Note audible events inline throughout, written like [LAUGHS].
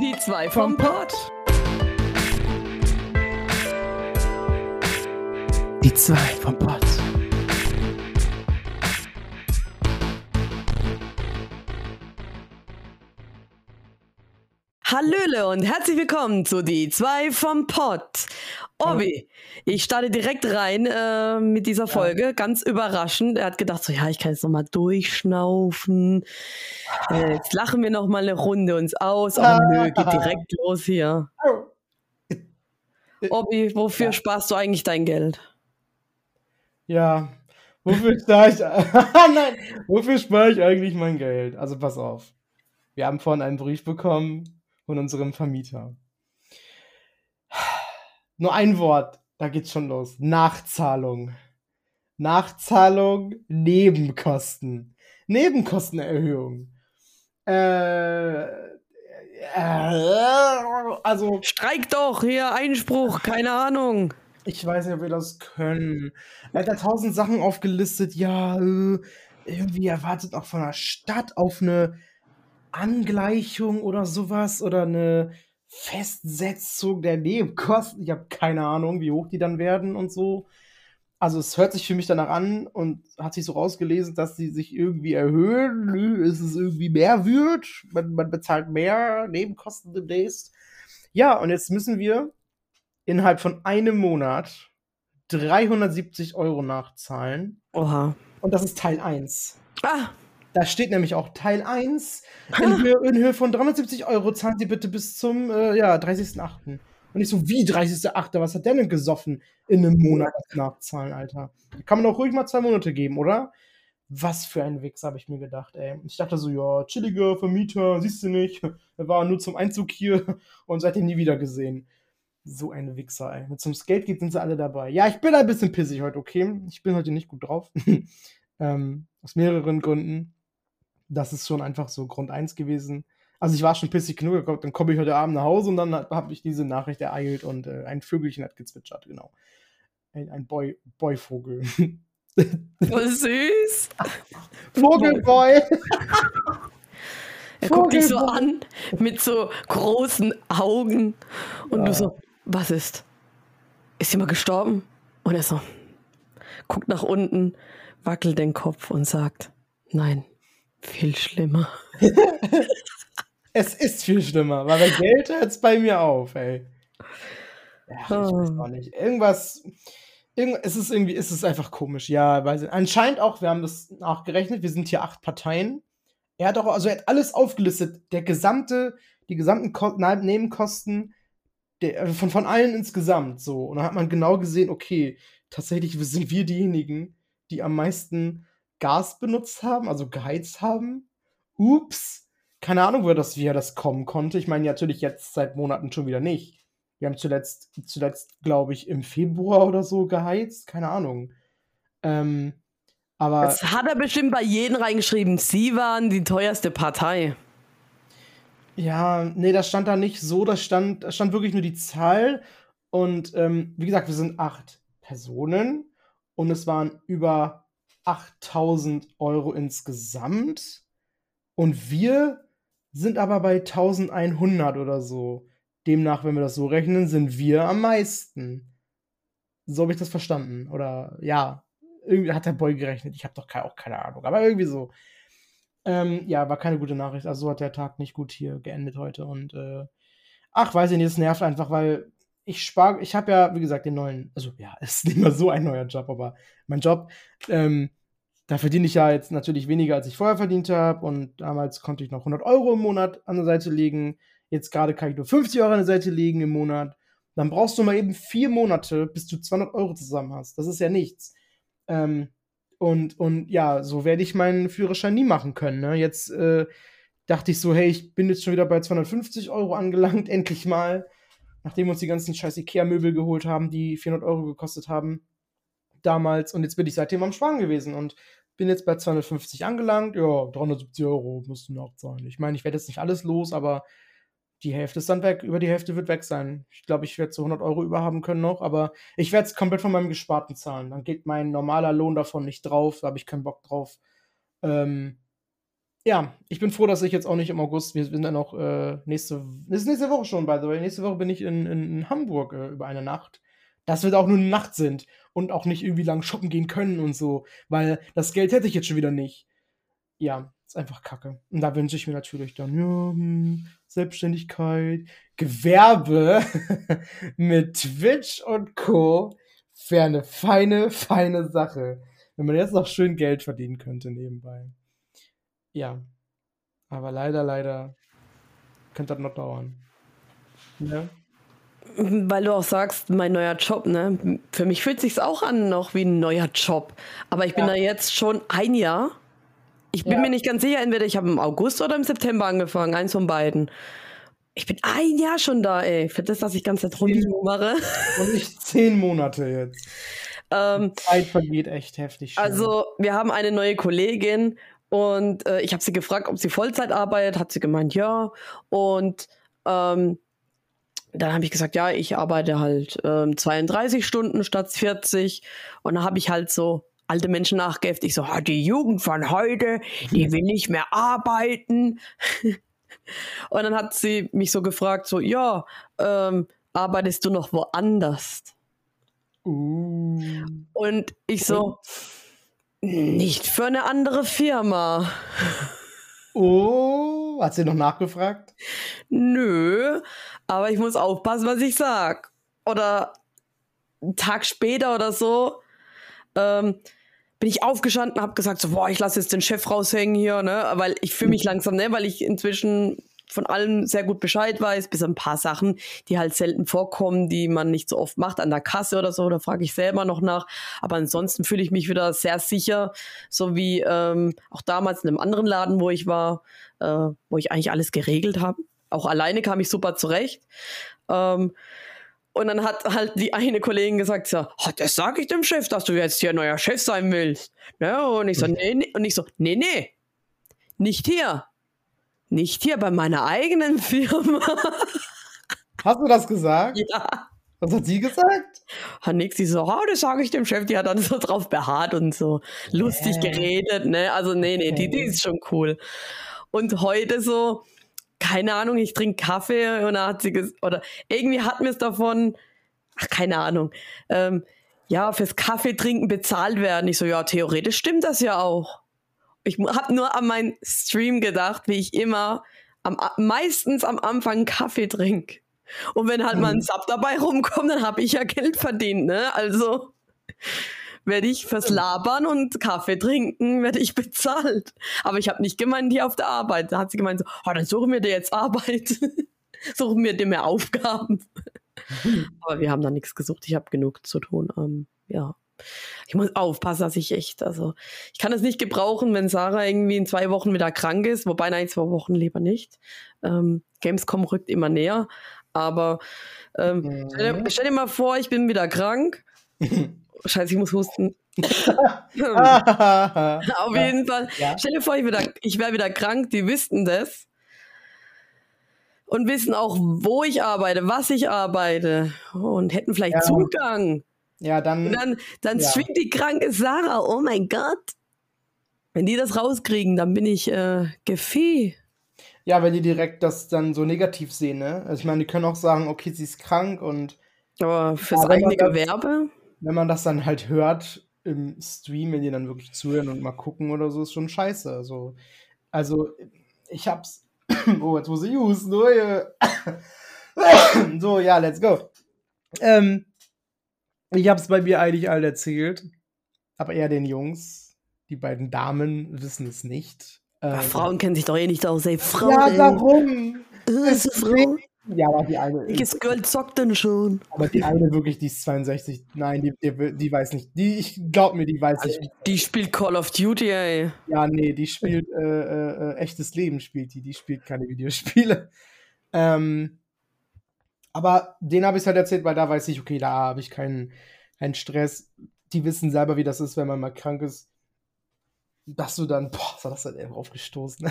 Die zwei vom Pott. Die zwei vom Pott. Hallöle und herzlich willkommen zu Die zwei vom Pott. Obi, ich starte direkt rein äh, mit dieser Folge, ganz überraschend. Er hat gedacht, so ja, ich kann jetzt nochmal durchschnaufen. Äh, jetzt lachen wir nochmal eine Runde uns aus. Aber nö, geht direkt los hier. Obi, wofür Ja. sparst du eigentlich dein Geld? Ja, wofür spare ich, [LAUGHS] nein, wofür spare ich eigentlich mein Geld? Also pass auf. Wir haben vorhin einen Brief bekommen von unserem Vermieter. Nur ein Wort, da geht's schon los. Nachzahlung. Nachzahlung, Nebenkosten. Nebenkostenerhöhung. Äh, äh, also Streik doch, hier Einspruch, keine Ahnung. Ich weiß nicht, ob wir das können. Er hat da tausend Sachen aufgelistet. Ja, äh, irgendwie erwartet auch von der Stadt auf eine Angleichung oder sowas oder eine Festsetzung der Nebenkosten. Ich habe keine Ahnung, wie hoch die dann werden und so. Also es hört sich für mich danach an und hat sich so rausgelesen, dass sie sich irgendwie erhöhen. Nö, Es ist irgendwie mehr wird. Man, man bezahlt mehr Nebenkosten demnächst. Ja, und jetzt müssen wir innerhalb von einem Monat 370 Euro nachzahlen. Oha. Und das ist Teil 1. Ah, Da steht nämlich auch Teil 1. [LAUGHS] In Höhe, in Höhe von 370 Euro zahlen Sie bitte bis zum äh, ja, 30.08. Und ich so, wie 30.08.? Was hat der denn gesoffen in einem Monat Nachzahlen, Alter? Kann man doch ruhig mal zwei Monate geben, oder? Was für ein Wichs, habe ich mir gedacht, ey. Ich dachte so, ja, chilliger Vermieter, siehst du nicht. Er war nur zum Einzug hier und seitdem nie wieder gesehen. So ein Wichser, ey. Mit zum Skate sind sie alle dabei. Ja, ich bin ein bisschen pissig heute, okay? Ich bin heute nicht gut drauf. [LAUGHS] ähm, aus mehreren Gründen. Das ist schon einfach so Grund 1 gewesen. Also ich war schon pissig genug, dann komme ich heute Abend nach Hause und dann habe ich diese Nachricht ereilt und äh, ein Vögelchen hat gezwitschert, genau. Ein, ein Boy, Boyvogel. voll [LAUGHS] süß. Vogelboy! Er guckt dich so an mit so großen Augen und Ja. du so, was ist? Ist jemand gestorben? Und er so, guckt nach unten, wackelt den Kopf und sagt, nein, viel schlimmer. [LAUGHS] Es ist viel schlimmer, weil bei Geld hört es bei mir auf, ey. Ja, ich weiß Oh. auch nicht. Irgendwas, irgend, es ist irgendwie, es ist einfach komisch. Ja, weil anscheinend auch, wir haben das nachgerechnet, wir sind hier acht Parteien. Er hat auch, also er hat alles aufgelistet, der gesamte, die gesamten Ko Nebenkosten der, also von, von allen insgesamt so. Und dann hat man genau gesehen, okay, tatsächlich sind wir diejenigen, die am meisten Gas benutzt haben, also geheizt haben. Ups. Keine Ahnung, woher das, wie er das kommen konnte. Ich meine, natürlich jetzt seit Monaten schon wieder nicht. Wir haben zuletzt, zuletzt, glaube ich, im Februar oder so geheizt. Keine Ahnung. Ähm, aber Das hat er bestimmt bei jedem reingeschrieben. Sie waren die teuerste Partei. ja, nee, das stand da nicht so. Das stand, da stand wirklich nur die Zahl. Und ähm, wie gesagt, wir sind acht Personen und es waren über 8000 Euro insgesamt. Und wir sind aber bei 1100 oder so. Demnach, wenn wir das so rechnen, sind wir am meisten. So habe ich das verstanden. Oder ja, irgendwie hat der Boy gerechnet. Ich habe doch auch keine Ahnung. Aber irgendwie so. Ähm, ja, war keine gute Nachricht. Also so hat der Tag nicht gut hier geendet heute. Und äh, ach, weiß ich nicht, es nervt einfach, weil ich spare, ich habe ja, wie gesagt, den neuen, also ja, [LAUGHS] es ist nicht mal so ein neuer Job, aber mein Job, ähm, da verdiene ich ja jetzt natürlich weniger, als ich vorher verdient habe. Und damals konnte ich noch 100 Euro im Monat an der Seite legen. Jetzt gerade kann ich nur 50 Euro an der Seite legen im Monat. Dann brauchst du mal eben vier Monate, bis du 200 Euro zusammen hast. Das ist ja nichts. Ähm, und, und ja, so werde ich meinen Führerschein nie machen können. Ne? Jetzt äh, dachte ich so, hey, ich bin jetzt schon wieder bei 250 Euro angelangt, [LAUGHS] endlich mal. Nachdem wir uns die ganzen scheiß Ikea-Möbel geholt haben, die 400 Euro gekostet haben damals. Und jetzt bin ich seitdem am Sparen gewesen und bin jetzt bei 250 angelangt. Ja, 370 Euro mussten nachzahlen. Ich meine, ich werde jetzt nicht alles los, aber die Hälfte ist dann weg. Über die Hälfte wird weg sein. Ich glaube, ich werde so 100 Euro überhaben können noch, aber ich werde es komplett von meinem Gesparten zahlen. Dann geht mein normaler Lohn davon nicht drauf. Da habe ich keinen Bock drauf. Ähm, ja, ich bin froh, dass ich jetzt auch nicht im August, wir sind dann auch äh, nächste, ist nächste Woche schon, by the way. Nächste Woche bin ich in, in, in Hamburg äh, über eine Nacht. Dass wir da auch nur eine Nacht sind und auch nicht irgendwie lang shoppen gehen können und so, weil das Geld hätte ich jetzt schon wieder nicht. Ja, ist einfach kacke. Und da wünsche ich mir natürlich dann, ja, hm, Selbstständigkeit, Gewerbe [LAUGHS] mit Twitch und Co. wäre eine feine, feine Sache. Wenn man jetzt noch schön Geld verdienen könnte nebenbei. Ja. Aber leider, leider könnte das noch dauern. Ja. Weil du auch sagst, mein neuer Job, ne? Für mich fühlt sich auch an noch wie ein neuer Job. Aber ich bin ja. da jetzt schon ein Jahr. Ich bin ja. mir nicht ganz sicher, entweder ich habe im August oder im September angefangen, eins von beiden. Ich bin ein Jahr schon da, ey. Für das, dass ich ganz Zeit mache. Und ich zehn Monate jetzt. Ähm, Die Zeit vergeht echt heftig. Schnell. Also, wir haben eine neue Kollegin und äh, ich habe sie gefragt, ob sie Vollzeit arbeitet. Hat sie gemeint, ja. Und ähm, dann habe ich gesagt, ja, ich arbeite halt ähm, 32 Stunden statt 40. Und dann habe ich halt so alte Menschen nachgeäfft. Ich so, ah, die Jugend von heute, die will nicht mehr arbeiten. [LAUGHS] Und dann hat sie mich so gefragt, so, ja, ähm, arbeitest du noch woanders? Uh. Und ich so, nicht für eine andere Firma. Oh, hat sie noch nachgefragt? Nö, aber ich muss aufpassen, was ich sag. Oder einen Tag später oder so ähm, bin ich aufgestanden, habe gesagt, so, boah, ich lasse jetzt den Chef raushängen hier, ne, weil ich fühle mich langsam, ne, weil ich inzwischen von allem sehr gut Bescheid weiß, bis ein paar Sachen, die halt selten vorkommen, die man nicht so oft macht an der Kasse oder so, da frage ich selber noch nach. Aber ansonsten fühle ich mich wieder sehr sicher, so wie ähm, auch damals in einem anderen Laden, wo ich war, äh, wo ich eigentlich alles geregelt habe. Auch alleine kam ich super zurecht. Ähm, und dann hat halt die eine Kollegin gesagt, so, oh, das sage ich dem Chef, dass du jetzt hier neuer Chef sein willst. Ja, und ich so, mhm. nee, nee. Und ich so, nee, nee, nicht hier. Nicht hier bei meiner eigenen [LAUGHS] Firma. Hast du das gesagt? Ja. Was hat sie gesagt? Hat nix, sie so, oh, das sage ich dem Chef, die hat dann so drauf beharrt und so lustig yeah. geredet, ne? Also, nee, nee, die, die ist schon cool. Und heute so, keine Ahnung, ich trinke Kaffee und da hat sie, oder irgendwie hat mir es davon, ach, keine Ahnung, ähm, ja, fürs Kaffee trinken bezahlt werden. Ich so, ja, theoretisch stimmt das ja auch. Ich habe nur an meinen Stream gedacht, wie ich immer am, meistens am Anfang Kaffee trinke. Und wenn halt mal ein mhm. Sub dabei rumkommt, dann habe ich ja Geld verdient, ne? Also werde ich fürs Labern und Kaffee trinken, werde ich [LAUGHS] bezahlt. Aber ich habe nicht gemeint, hier auf der Arbeit. Da hat sie gemeint, so, oh, dann suchen wir dir jetzt Arbeit. [LAUGHS] suchen wir dir mehr Aufgaben. Mhm. Aber wir haben da nichts gesucht. Ich habe genug zu tun. Ähm, ja ich muss aufpassen, dass ich echt, also ich kann es nicht gebrauchen, wenn Sarah irgendwie in zwei Wochen wieder krank ist, wobei nein, zwei Wochen lieber nicht. Ähm, Gamescom rückt immer näher, aber ähm, mhm. stell, stell, dir mal vor, ich bin wieder krank. [LAUGHS] Scheiße, ich muss husten. [LAUGHS] Auf jeden Fall. Ja. Stell dir vor, ich, ich wäre wieder krank, die wüssten das und wissen auch, wo ich arbeite, was ich arbeite und hätten vielleicht ja. Zugang ja, dann. Und dann, dann ja. streamt die kranke Sarah. Oh mein Gott. Wenn die das rauskriegen, dann bin ich äh, Gefee. Ja, wenn die direkt das dann so negativ sehen, ne? Also ich meine, die können auch sagen, okay, sie ist krank und. Aber fürs ja, eigene Gewerbe? Wenn man das dann halt hört im Stream, wenn die dann wirklich zuhören und mal gucken oder so, ist schon scheiße. Also, also ich hab's. [CLEARS THROAT] oh, jetzt muss ich husten. [CLEARS THROAT] so, ja, let's go. Ähm, ich habe es bei mir eigentlich allen erzählt, aber eher den Jungs. Die beiden Damen wissen es nicht. Ähm, Frauen kennen sich doch eh nicht aus, ey. Frauen. Ja, warum? Äh, ist Frau? Ja, aber die eine. Welches Girl zockt denn schon? Aber die eine wirklich, die ist 62. Nein, die, die, die weiß nicht. Die, ich glaub mir, die weiß also, nicht. Die spielt Call of Duty, ey. Ja, nee, die spielt äh, äh, äh echtes Leben, spielt die. Die spielt keine Videospiele. Ähm, aber den habe ich halt erzählt, weil da weiß ich, okay, da habe ich keinen, keinen Stress. Die wissen selber, wie das ist, wenn man mal krank ist. Dass du dann, boah, was hat das denn eben aufgestoßen?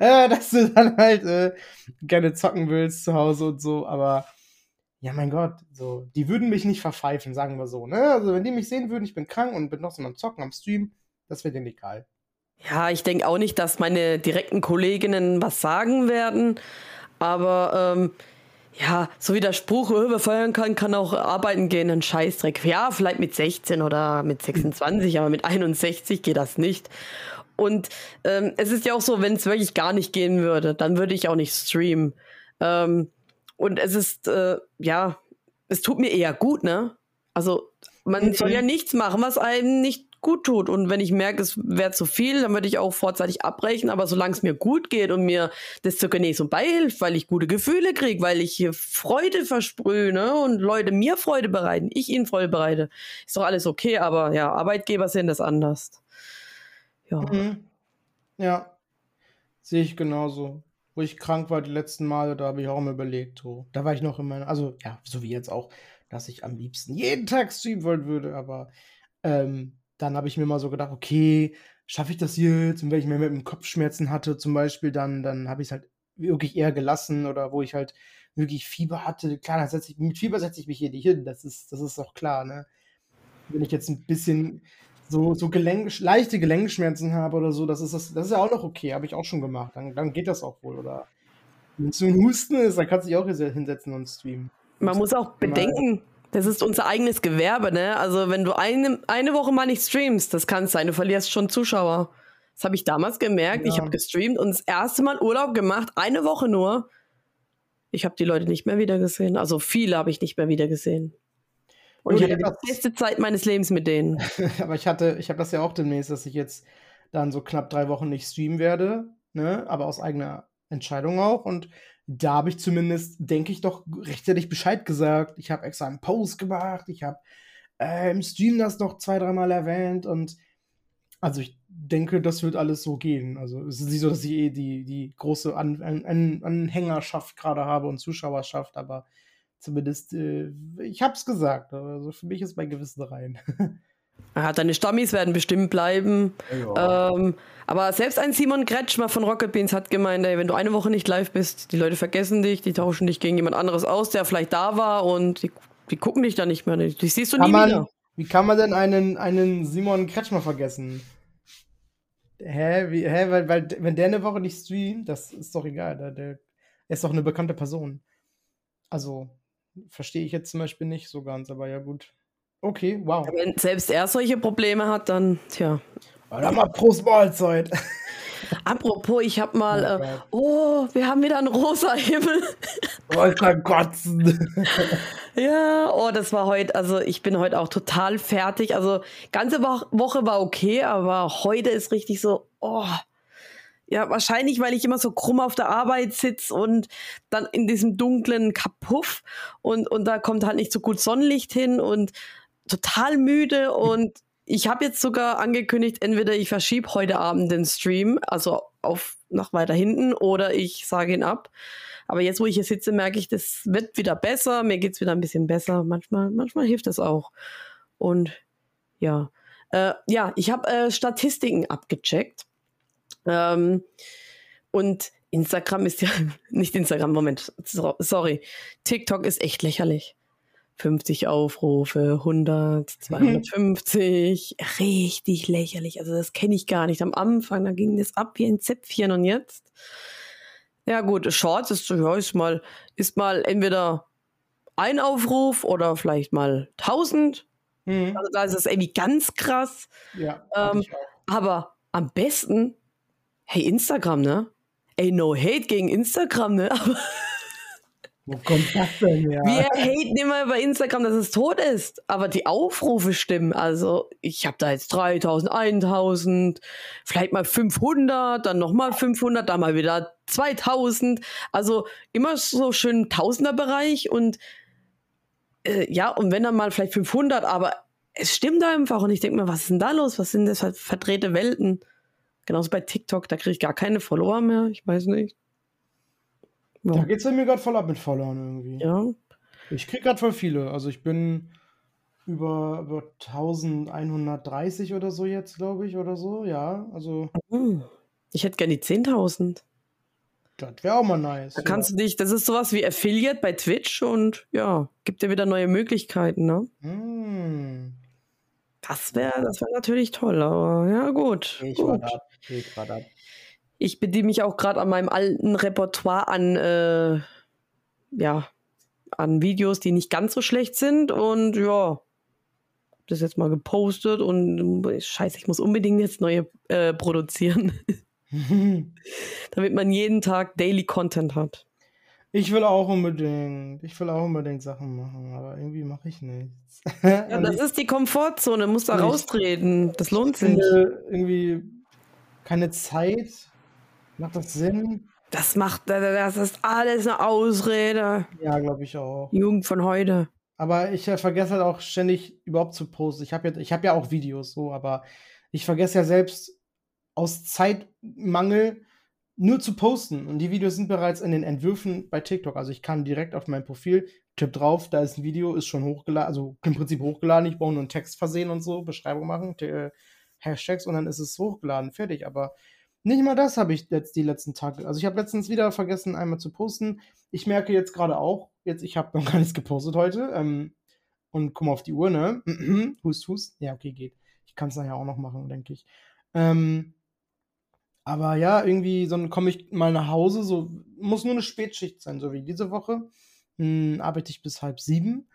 äh, [LAUGHS] dass du dann halt äh, gerne zocken willst zu Hause und so, aber ja, mein Gott, so, die würden mich nicht verpfeifen, sagen wir so, ne? Also, wenn die mich sehen würden, ich bin krank und bin noch so am Zocken, am Stream, Das wäre denen egal. Ja, ich denke auch nicht, dass meine direkten Kolleginnen was sagen werden. Aber ähm, ja, so wie der Spruch, oh, wer feiern kann, kann auch arbeiten gehen, ein Scheißdreck. Ja, vielleicht mit 16 oder mit 26, aber mit 61 geht das nicht. Und ähm, es ist ja auch so, wenn es wirklich gar nicht gehen würde, dann würde ich auch nicht streamen. Ähm, und es ist, äh, ja, es tut mir eher gut, ne? Also man mhm. soll ja nichts machen, was einem nicht gut tut. Und wenn ich merke, es wäre zu viel, dann würde ich auch vorzeitig abbrechen. Aber solange es mir gut geht und mir das zur Genesung beihilft, weil ich gute Gefühle kriege, weil ich hier Freude versprühe ne? und Leute mir Freude bereiten, ich ihnen Freude bereite, ist doch alles okay. Aber ja, Arbeitgeber sehen das anders. Ja. Mhm. Ja, sehe ich genauso. Wo ich krank war die letzten Male, da habe ich auch immer überlegt, so. Da war ich noch immer, also ja, so wie jetzt auch, dass ich am liebsten jeden Tag streamen wollen würde, aber ähm, dann habe ich mir mal so gedacht, okay, schaffe ich das jetzt? Und wenn ich mir mit dem Kopfschmerzen hatte zum Beispiel, dann, dann habe ich es halt wirklich eher gelassen oder wo ich halt wirklich Fieber hatte. Klar, setze ich, mit Fieber setze ich mich hier nicht hin, das ist, das ist auch klar, ne? Wenn ich jetzt ein bisschen so, so Gelenk, leichte Gelenkschmerzen habe oder so, das ist, das, das ist ja auch noch okay, habe ich auch schon gemacht. Dann, dann geht das auch wohl. Oder wenn es so ein Husten ist, dann kannst du dich auch hinsetzen und streamen. Man muss auch bedenken, das ist unser eigenes Gewerbe, ne? Also wenn du eine, eine Woche mal nicht streamst, das kann sein, du verlierst schon Zuschauer. Das habe ich damals gemerkt. Ja. Ich habe gestreamt und das erste Mal Urlaub gemacht, eine Woche nur. Ich habe die Leute nicht mehr wiedergesehen. Also viele habe ich nicht mehr wiedergesehen. Und ich hatte die beste Zeit meines Lebens mit denen. [LAUGHS] Aber ich hatte, ich habe das ja auch demnächst, dass ich jetzt dann so knapp drei Wochen nicht streamen werde, ne? Aber aus eigener Entscheidung auch. Und da habe ich zumindest, denke ich doch, rechtzeitig Bescheid gesagt. Ich habe extra einen Post gemacht, ich habe äh, im Stream das noch zwei, dreimal erwähnt und also ich denke, das wird alles so gehen. Also es ist nicht so, dass ich eh die, die große An An Anhängerschaft gerade habe und Zuschauerschaft, aber zumindest, äh, ich habe es gesagt. Also für mich ist mein Gewissen rein. [LAUGHS] Ja, deine Stammis werden bestimmt bleiben. Ja. Ähm, aber selbst ein Simon Kretschmer von Rocket Beans hat gemeint, ey, wenn du eine Woche nicht live bist, die Leute vergessen dich, die tauschen dich gegen jemand anderes aus, der vielleicht da war und die, die gucken dich dann nicht mehr. Die siehst du kann nie man, wieder. Wie kann man denn einen, einen Simon Kretschmer vergessen? Hä? Wie, hä? Weil, weil, wenn der eine Woche nicht streamt, das ist doch egal. Der, der ist doch eine bekannte Person. Also, verstehe ich jetzt zum Beispiel nicht so ganz, aber ja gut. Okay, wow. Wenn selbst er solche Probleme hat, dann, tja. Dann mal Prost Mahlzeit. [LAUGHS] Apropos, ich hab mal, oh, äh, oh, wir haben wieder einen rosa Himmel. Oh, ich kann kotzen. [LAUGHS] ja, oh, das war heute, also ich bin heute auch total fertig. Also ganze Woche war okay, aber heute ist richtig so, oh. Ja, wahrscheinlich, weil ich immer so krumm auf der Arbeit sitze und dann in diesem dunklen Kapuff und, und da kommt halt nicht so gut Sonnenlicht hin und total müde und ich habe jetzt sogar angekündigt, entweder ich verschiebe heute Abend den Stream, also auf nach weiter hinten, oder ich sage ihn ab. Aber jetzt, wo ich hier sitze, merke ich, das wird wieder besser, mir geht's wieder ein bisschen besser. Manchmal, manchmal hilft das auch. Und ja, äh, ja, ich habe äh, Statistiken abgecheckt. Ähm, und Instagram ist ja [LAUGHS] nicht Instagram, Moment, sorry. TikTok ist echt lächerlich. 50 Aufrufe, 100, 250, mhm. richtig lächerlich. Also das kenne ich gar nicht. Am Anfang, da ging das ab wie ein Zäpfchen und jetzt. Ja gut, Shorts ist, ja, ist mal, ist mal entweder ein Aufruf oder vielleicht mal 1000. Mhm. Also da ist es irgendwie ganz krass. Ja. Ähm, aber am besten, hey Instagram, ne? Ey, no hate gegen Instagram, ne? [LAUGHS] Aber wo kommt das denn her? Wir haten immer bei Instagram, dass es tot ist, aber die Aufrufe stimmen. Also ich habe da jetzt 3000, 1000, vielleicht mal 500, dann nochmal 500, dann mal wieder 2000. Also immer so schön Tausender-Bereich und äh, ja, und wenn dann mal vielleicht 500, aber es stimmt einfach und ich denke mir, was ist denn da los? Was sind das für verdrehte Welten? Genauso bei TikTok, da kriege ich gar keine Follower mehr, ich weiß nicht. Ja. Da geht es mir gerade voll ab mit Followern irgendwie. Ja. Ich krieg gerade voll viele. Also ich bin über, über 1130 oder so jetzt, glaube ich, oder so. Ja, also. Hm. Ich hätte gerne die 10.000. Das wäre auch mal nice. Da kannst ja. du dich, das ist sowas wie Affiliate bei Twitch und ja, gibt dir wieder neue Möglichkeiten, ne? Hm. Das wäre das wär natürlich toll, aber ja, gut. Ich gut. war da. Ich war da. Ich bediene mich auch gerade an meinem alten Repertoire an, äh, ja, an Videos, die nicht ganz so schlecht sind und ja, das jetzt mal gepostet und scheiße, ich muss unbedingt jetzt neue äh, produzieren, [LAUGHS] damit man jeden Tag Daily Content hat. Ich will auch unbedingt, ich will auch unbedingt Sachen machen, aber irgendwie mache ich nichts. Ja, [LAUGHS] das ist die Komfortzone, muss da raustreten. Das lohnt sich. irgendwie keine Zeit. Macht das Sinn? Das macht, das ist alles eine Ausrede. Ja, glaube ich auch. Jugend von heute. Aber ich äh, vergesse halt auch ständig überhaupt zu posten. Ich habe ja, ich hab ja auch Videos so, aber ich vergesse ja selbst aus Zeitmangel nur zu posten. Und die Videos sind bereits in den Entwürfen bei TikTok. Also ich kann direkt auf mein Profil, tipp drauf, da ist ein Video, ist schon hochgeladen, also im Prinzip hochgeladen. Ich brauche nur einen Text versehen und so, Beschreibung machen, äh, Hashtags und dann ist es hochgeladen, fertig. Aber nicht mal das habe ich jetzt die letzten Tage. Also ich habe letztens wieder vergessen, einmal zu posten. Ich merke jetzt gerade auch, jetzt, ich habe noch [LAUGHS] gar nichts gepostet heute. Ähm, und guck mal auf die Uhr, ne? [CLEARS THROAT] hust, hust. Ja, okay, geht. Ich kann es nachher auch noch machen, denke ich. Ähm, aber ja, irgendwie, so komme ich mal nach Hause, so muss nur eine Spätschicht sein, so wie diese Woche. Hm, arbeite ich bis halb sieben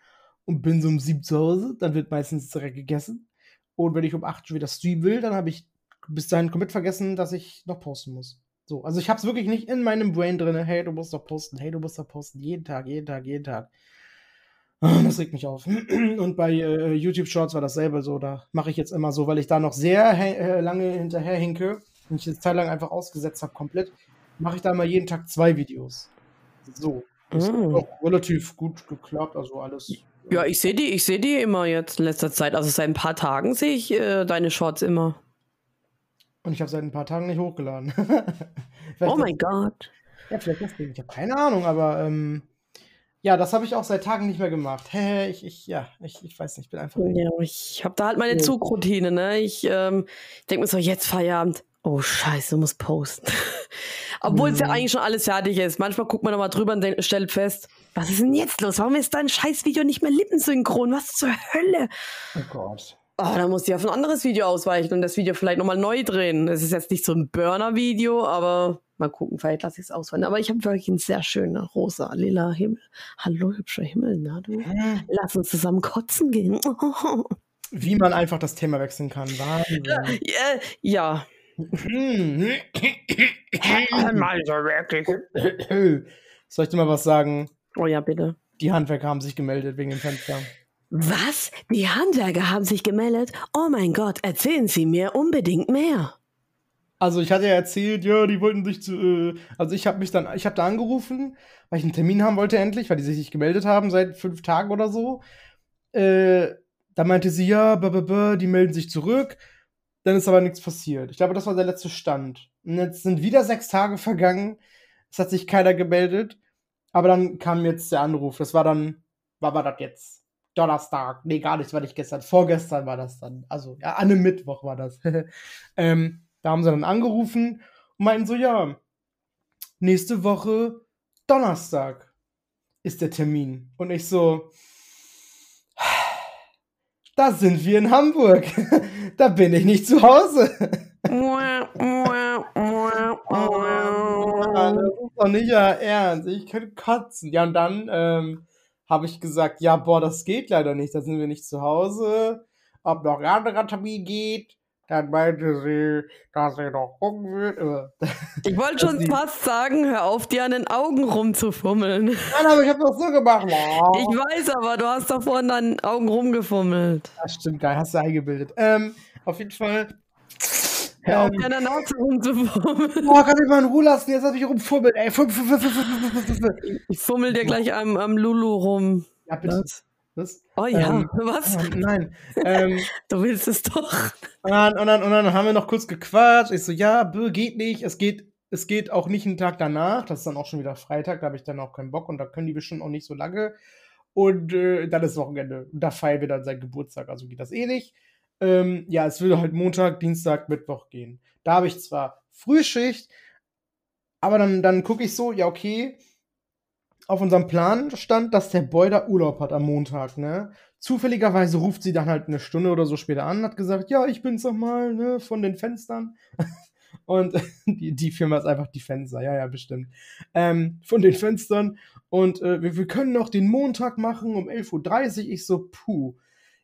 und bin so um sieben zu Hause. Dann wird meistens direkt gegessen. Und wenn ich um acht schon wieder streamen will, dann habe ich bis dahin komplett vergessen, dass ich noch posten muss. So, also ich habe es wirklich nicht in meinem Brain drin. Hey, du musst doch posten. Hey, du musst doch posten. Jeden Tag, jeden Tag, jeden Tag. Ah, Das regt mich auf. [CLEARS THROAT] Und bei äh, YouTube Shorts war dasselbe so. Da mache ich jetzt immer so, weil ich da noch sehr äh, lange hinterher hinke und ich eine Zeit lang einfach ausgesetzt habe, komplett, mache ich da mal jeden Tag zwei Videos. So. Das Mm. hat auch relativ gut geklappt, also alles. Ja, ich sehe die, ich sehe die immer jetzt in letzter Zeit. Also seit ein paar Tagen sehe ich äh, deine Shorts immer. Und ich habe seit ein paar Tagen nicht hochgeladen. [LAUGHS] Oh mein Gott. Ja, vielleicht deswegen. Ich habe keine Ahnung, aber ähm, ja, das habe ich auch seit Tagen nicht mehr gemacht. Hä, ich, ich, ja, ich, ich weiß nicht, ich bin einfach. Ja, ich habe da halt meine Ja. Zugroutine, ne? Ich ähm, denke mir so, jetzt Feierabend. Oh, scheiße, muss posten. [LAUGHS] Obwohl es ja Mhm. eigentlich schon alles fertig ist. Manchmal guckt man da mal drüber und stellt fest, was ist denn jetzt los? Warum ist dein Scheißvideo nicht mehr lippensynchron? Was zur Hölle? Oh Gott. Oh, da muss ich auf ein anderes Video ausweichen und das Video vielleicht nochmal neu drehen. Es ist jetzt nicht so ein Burner-Video, aber mal gucken, vielleicht lasse ich es auswählen. Aber ich habe wirklich einen sehr schönen rosa, lila Himmel. Hallo, hübscher Himmel, na du? Hm, Lass uns zusammen kotzen gehen. [LAUGHS] Wie man einfach das Thema wechseln kann. Wahnsinn. ja, ja. Hm. Mal so wirklich. Soll ich dir mal was sagen? Oh ja, bitte. Die Handwerker haben sich gemeldet wegen dem Fenster. Was? Die Handwerker haben sich gemeldet? Oh mein Gott, erzählen Sie mir unbedingt mehr. Also ich hatte ja erzählt, ja, die wollten sich zu, äh, also ich habe mich dann, ich habe da angerufen, weil ich einen Termin haben wollte endlich, weil die sich nicht gemeldet haben seit fünf Tagen oder so. Äh, da meinte sie, ja, b -b -b, die melden sich zurück. Dann ist aber nichts passiert. Ich glaube, das war der letzte Stand. Und jetzt sind wieder sechs Tage vergangen. Es hat sich keiner gemeldet. Aber dann kam jetzt der Anruf. Das war dann, wann war das jetzt? Donnerstag. Nee, gar nicht, war nicht gestern. Vorgestern war das dann. Also, ja, an einem Mittwoch war das. [LAUGHS] ähm, da haben sie dann angerufen und meinten so, ja, nächste Woche Donnerstag ist der Termin. Und ich so, da sind wir in Hamburg. [LAUGHS] da bin ich nicht zu Hause. [LAUGHS] Das ist doch nicht ja ernst. Ich könnte kotzen. Ja, und dann ähm, habe ich gesagt, ja, boah, das geht leider nicht. Da sind wir nicht zu Hause. Ob noch ein anderer Termin geht. Dann meinte sie, dass sie noch gucken wird. Äh, Ich wollte [LAUGHS] schon fast sagen, hör auf, dir an den Augen rumzufummeln. [LAUGHS] Nein, aber ich habe das so gemacht. [LAUGHS] Ich weiß aber, du hast doch vorhin an den Augen rumgefummelt. Das stimmt, geil, hast du eingebildet. Ähm, auf jeden Fall. Ähm, dir an der Nase rumzufummeln. boah, kann ich mal in Ruhe lassen? Jetzt hab ich rumfummelt, ey. Fumm, fumm, fumm, fumm, fumm, fumm, fumm, fumm. Ich fummel dir gleich am, am Lulu rum. Ja, bitte. Was? Was? Oh ja, Ähm, was? Ah, nein. Ähm, [LAUGHS] Du willst es doch. und, dann, und, dann, und dann haben wir noch kurz gequatscht. Ich so, ja, bö, geht nicht. Es geht, es geht auch nicht einen Tag danach. Das ist dann auch schon wieder Freitag. Da habe ich dann auch keinen Bock. Und da können die bestimmt auch nicht so lange. Und äh, dann ist Wochenende. Und da feiern wir dann seinen Geburtstag. Also geht das eh nicht. Ähm, ja, es würde halt Montag, Dienstag, Mittwoch gehen. Da habe ich zwar Frühschicht, aber dann, dann gucke ich so, ja, okay. auf unserem Plan stand, dass der Boy da Urlaub hat am Montag, ne? Zufälligerweise ruft sie dann halt eine Stunde oder so später an, hat gesagt, ja, ich bin's nochmal, ne, von den Fenstern. [LAUGHS] Und [LAUGHS] die, die, Firma ist einfach die Fenster, ja, ja, bestimmt. Ähm, von den Fenstern. Und äh, wir, wir, können noch den Montag machen um 11.30 Uhr. Ich so, puh.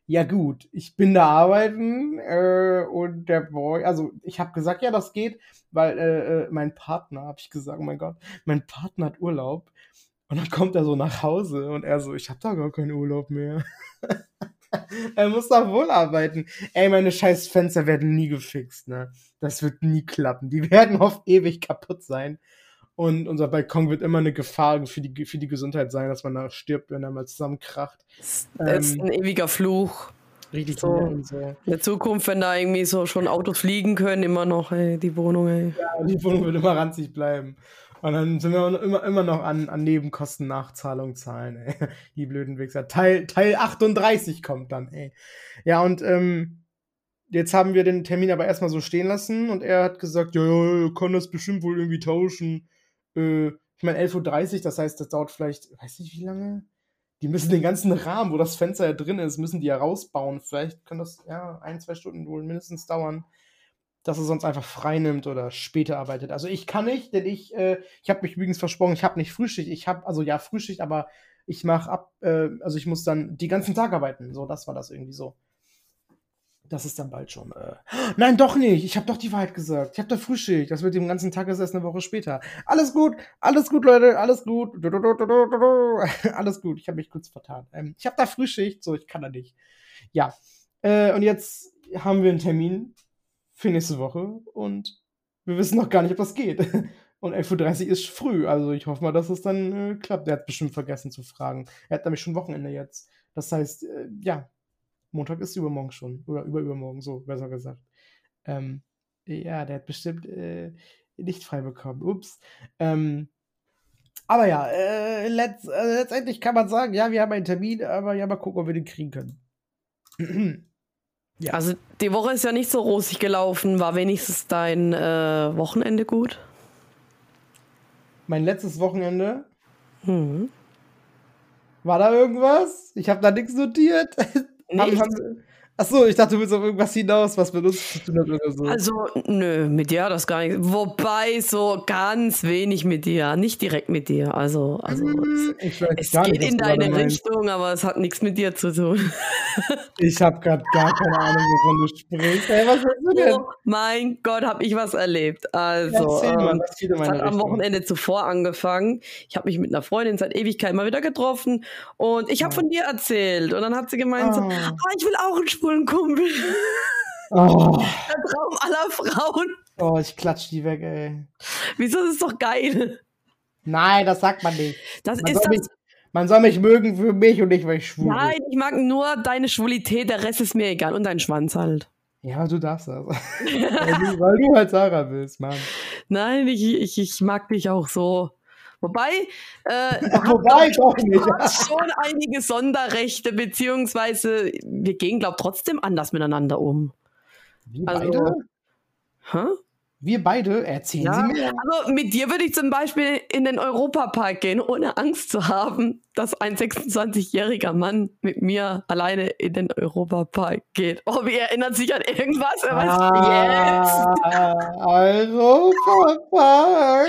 Ja gut, ich bin da arbeiten äh, und der Boy, also ich habe gesagt, ja, das geht, weil äh, äh mein Partner, habe ich gesagt, oh mein Gott, mein Partner hat Urlaub und dann kommt er so nach Hause und er so, ich habe da gar keinen Urlaub mehr. [LAUGHS] er muss da wohl arbeiten. Ey, meine scheiß Fenster werden nie gefixt, ne? Das wird nie klappen. Die werden auf ewig kaputt sein. Und unser Balkon wird immer eine Gefahr für die, für die Gesundheit sein, dass man da stirbt, wenn er mal zusammenkracht. Das ist ähm, ein ewiger Fluch. Richtig so. so. In der Zukunft, wenn da irgendwie so schon Autos fliegen können, immer noch, ey, die Wohnung, ey. Ja, die Wohnung wird immer ranzig bleiben. Und dann sind wir immer, immer noch an, an Nebenkosten-Nachzahlung zahlen, ey. [LAUGHS] Die blöden Wichser. Teil, Teil 38 kommt dann, ey. Ja, und ähm, jetzt haben wir den Termin aber erstmal so stehen lassen und er hat gesagt, ja, ja, kann das bestimmt wohl irgendwie tauschen. Äh, ich meine, 11.30 Uhr, das heißt, das dauert vielleicht, weiß nicht wie lange. Die müssen den ganzen Rahmen, wo das Fenster ja drin ist, müssen die ja rausbauen. Vielleicht kann das ja ein, zwei Stunden wohl mindestens dauern dass er sonst einfach frei nimmt oder später arbeitet. Also ich kann nicht, denn ich, äh, ich habe mich übrigens versprochen, ich habe nicht Frühschicht, ich habe, also ja, Frühschicht, aber ich mache ab, äh, also ich muss dann die ganzen Tag arbeiten. So, das war das irgendwie so. Das ist dann bald schon. Äh. Nein, doch nicht. Ich habe doch die Wahrheit gesagt. Ich habe da Frühschicht. Das wird den ganzen Tag ist erst eine Woche später. Alles gut, alles gut, Leute, alles gut. [LAUGHS] alles gut. Ich habe mich kurz vertan. Ähm, ich habe da Frühschicht, so ich kann da nicht. Ja. Äh, und jetzt haben wir einen Termin für nächste Woche und wir wissen noch gar nicht, ob das geht. [LAUGHS] Und 11.30 Uhr ist früh, also ich hoffe mal, dass es dann äh, klappt. Er hat bestimmt vergessen zu fragen. Er hat nämlich schon Wochenende jetzt. Das heißt, äh, ja, Montag ist übermorgen schon. Oder überübermorgen, so besser gesagt. Ähm, ja, der hat bestimmt äh, nicht frei bekommen. Ups. Ähm, aber ja, äh, letzt, äh, letztendlich kann man sagen, ja, wir haben einen Termin, aber ja, mal gucken, ob wir den kriegen können. [CLEARS THROAT] Ja. Also die Woche ist ja nicht so rosig gelaufen. War wenigstens dein äh, Wochenende gut? Mein letztes Wochenende? Mhm. War da irgendwas? Ich habe da nichts notiert. [LAUGHS] Nichts? Achso, ich dachte, du willst auf irgendwas hinaus, was mit uns zu tun hat oder so. Also, nö, mit dir das gar nicht. Wobei, so ganz wenig mit dir, nicht direkt mit dir. Also, also hm, es, es geht nicht, in deine Richtung, aber es hat nichts mit dir zu tun. [LAUGHS] Ich habe gerade gar keine Ahnung, wovon du sprichst. Hey, was willst du denn? Oh mein Gott, habe ich was erlebt. Also, ja, mal, ähm, es hat am Wochenende zuvor angefangen. Ich habe mich mit einer Freundin seit Ewigkeit mal wieder getroffen und ich habe oh. von dir erzählt. Und dann hat sie gemeint, oh. so, ah, ich will auch einen schwulen Kumpel. Oh. [LAUGHS] Der Traum aller Frauen. Oh, ich klatsch die weg, ey. Wieso? Das ist doch geil. Nein, das sagt man nicht. Das man, ist soll das, mich, man soll mich mögen für mich und nicht, weil ich schwul Nein, bin. ich mag nur deine Schwulität, der Rest ist mir egal. Und dein Schwanz halt. Ja, du darfst das. [LAUGHS] weil, du, weil, du, halt Sarah bist, Mann. Nein, ich, ich, ich mag dich auch so. Wobei, äh, [LAUGHS] Wobei doch nicht. schon einige Sonderrechte, beziehungsweise wir gehen, glaube ich, trotzdem anders miteinander um. Wir also, beide? Hä? Wir beide, erzählen ja, Sie mir. Also mit dir würde ich zum Beispiel in den Europapark gehen, ohne Angst zu haben, dass ein 26-jähriger Mann mit mir alleine in den Europapark geht. Oh, wie erinnert sich an irgendwas? Er weiß ah, jetzt. Europapark.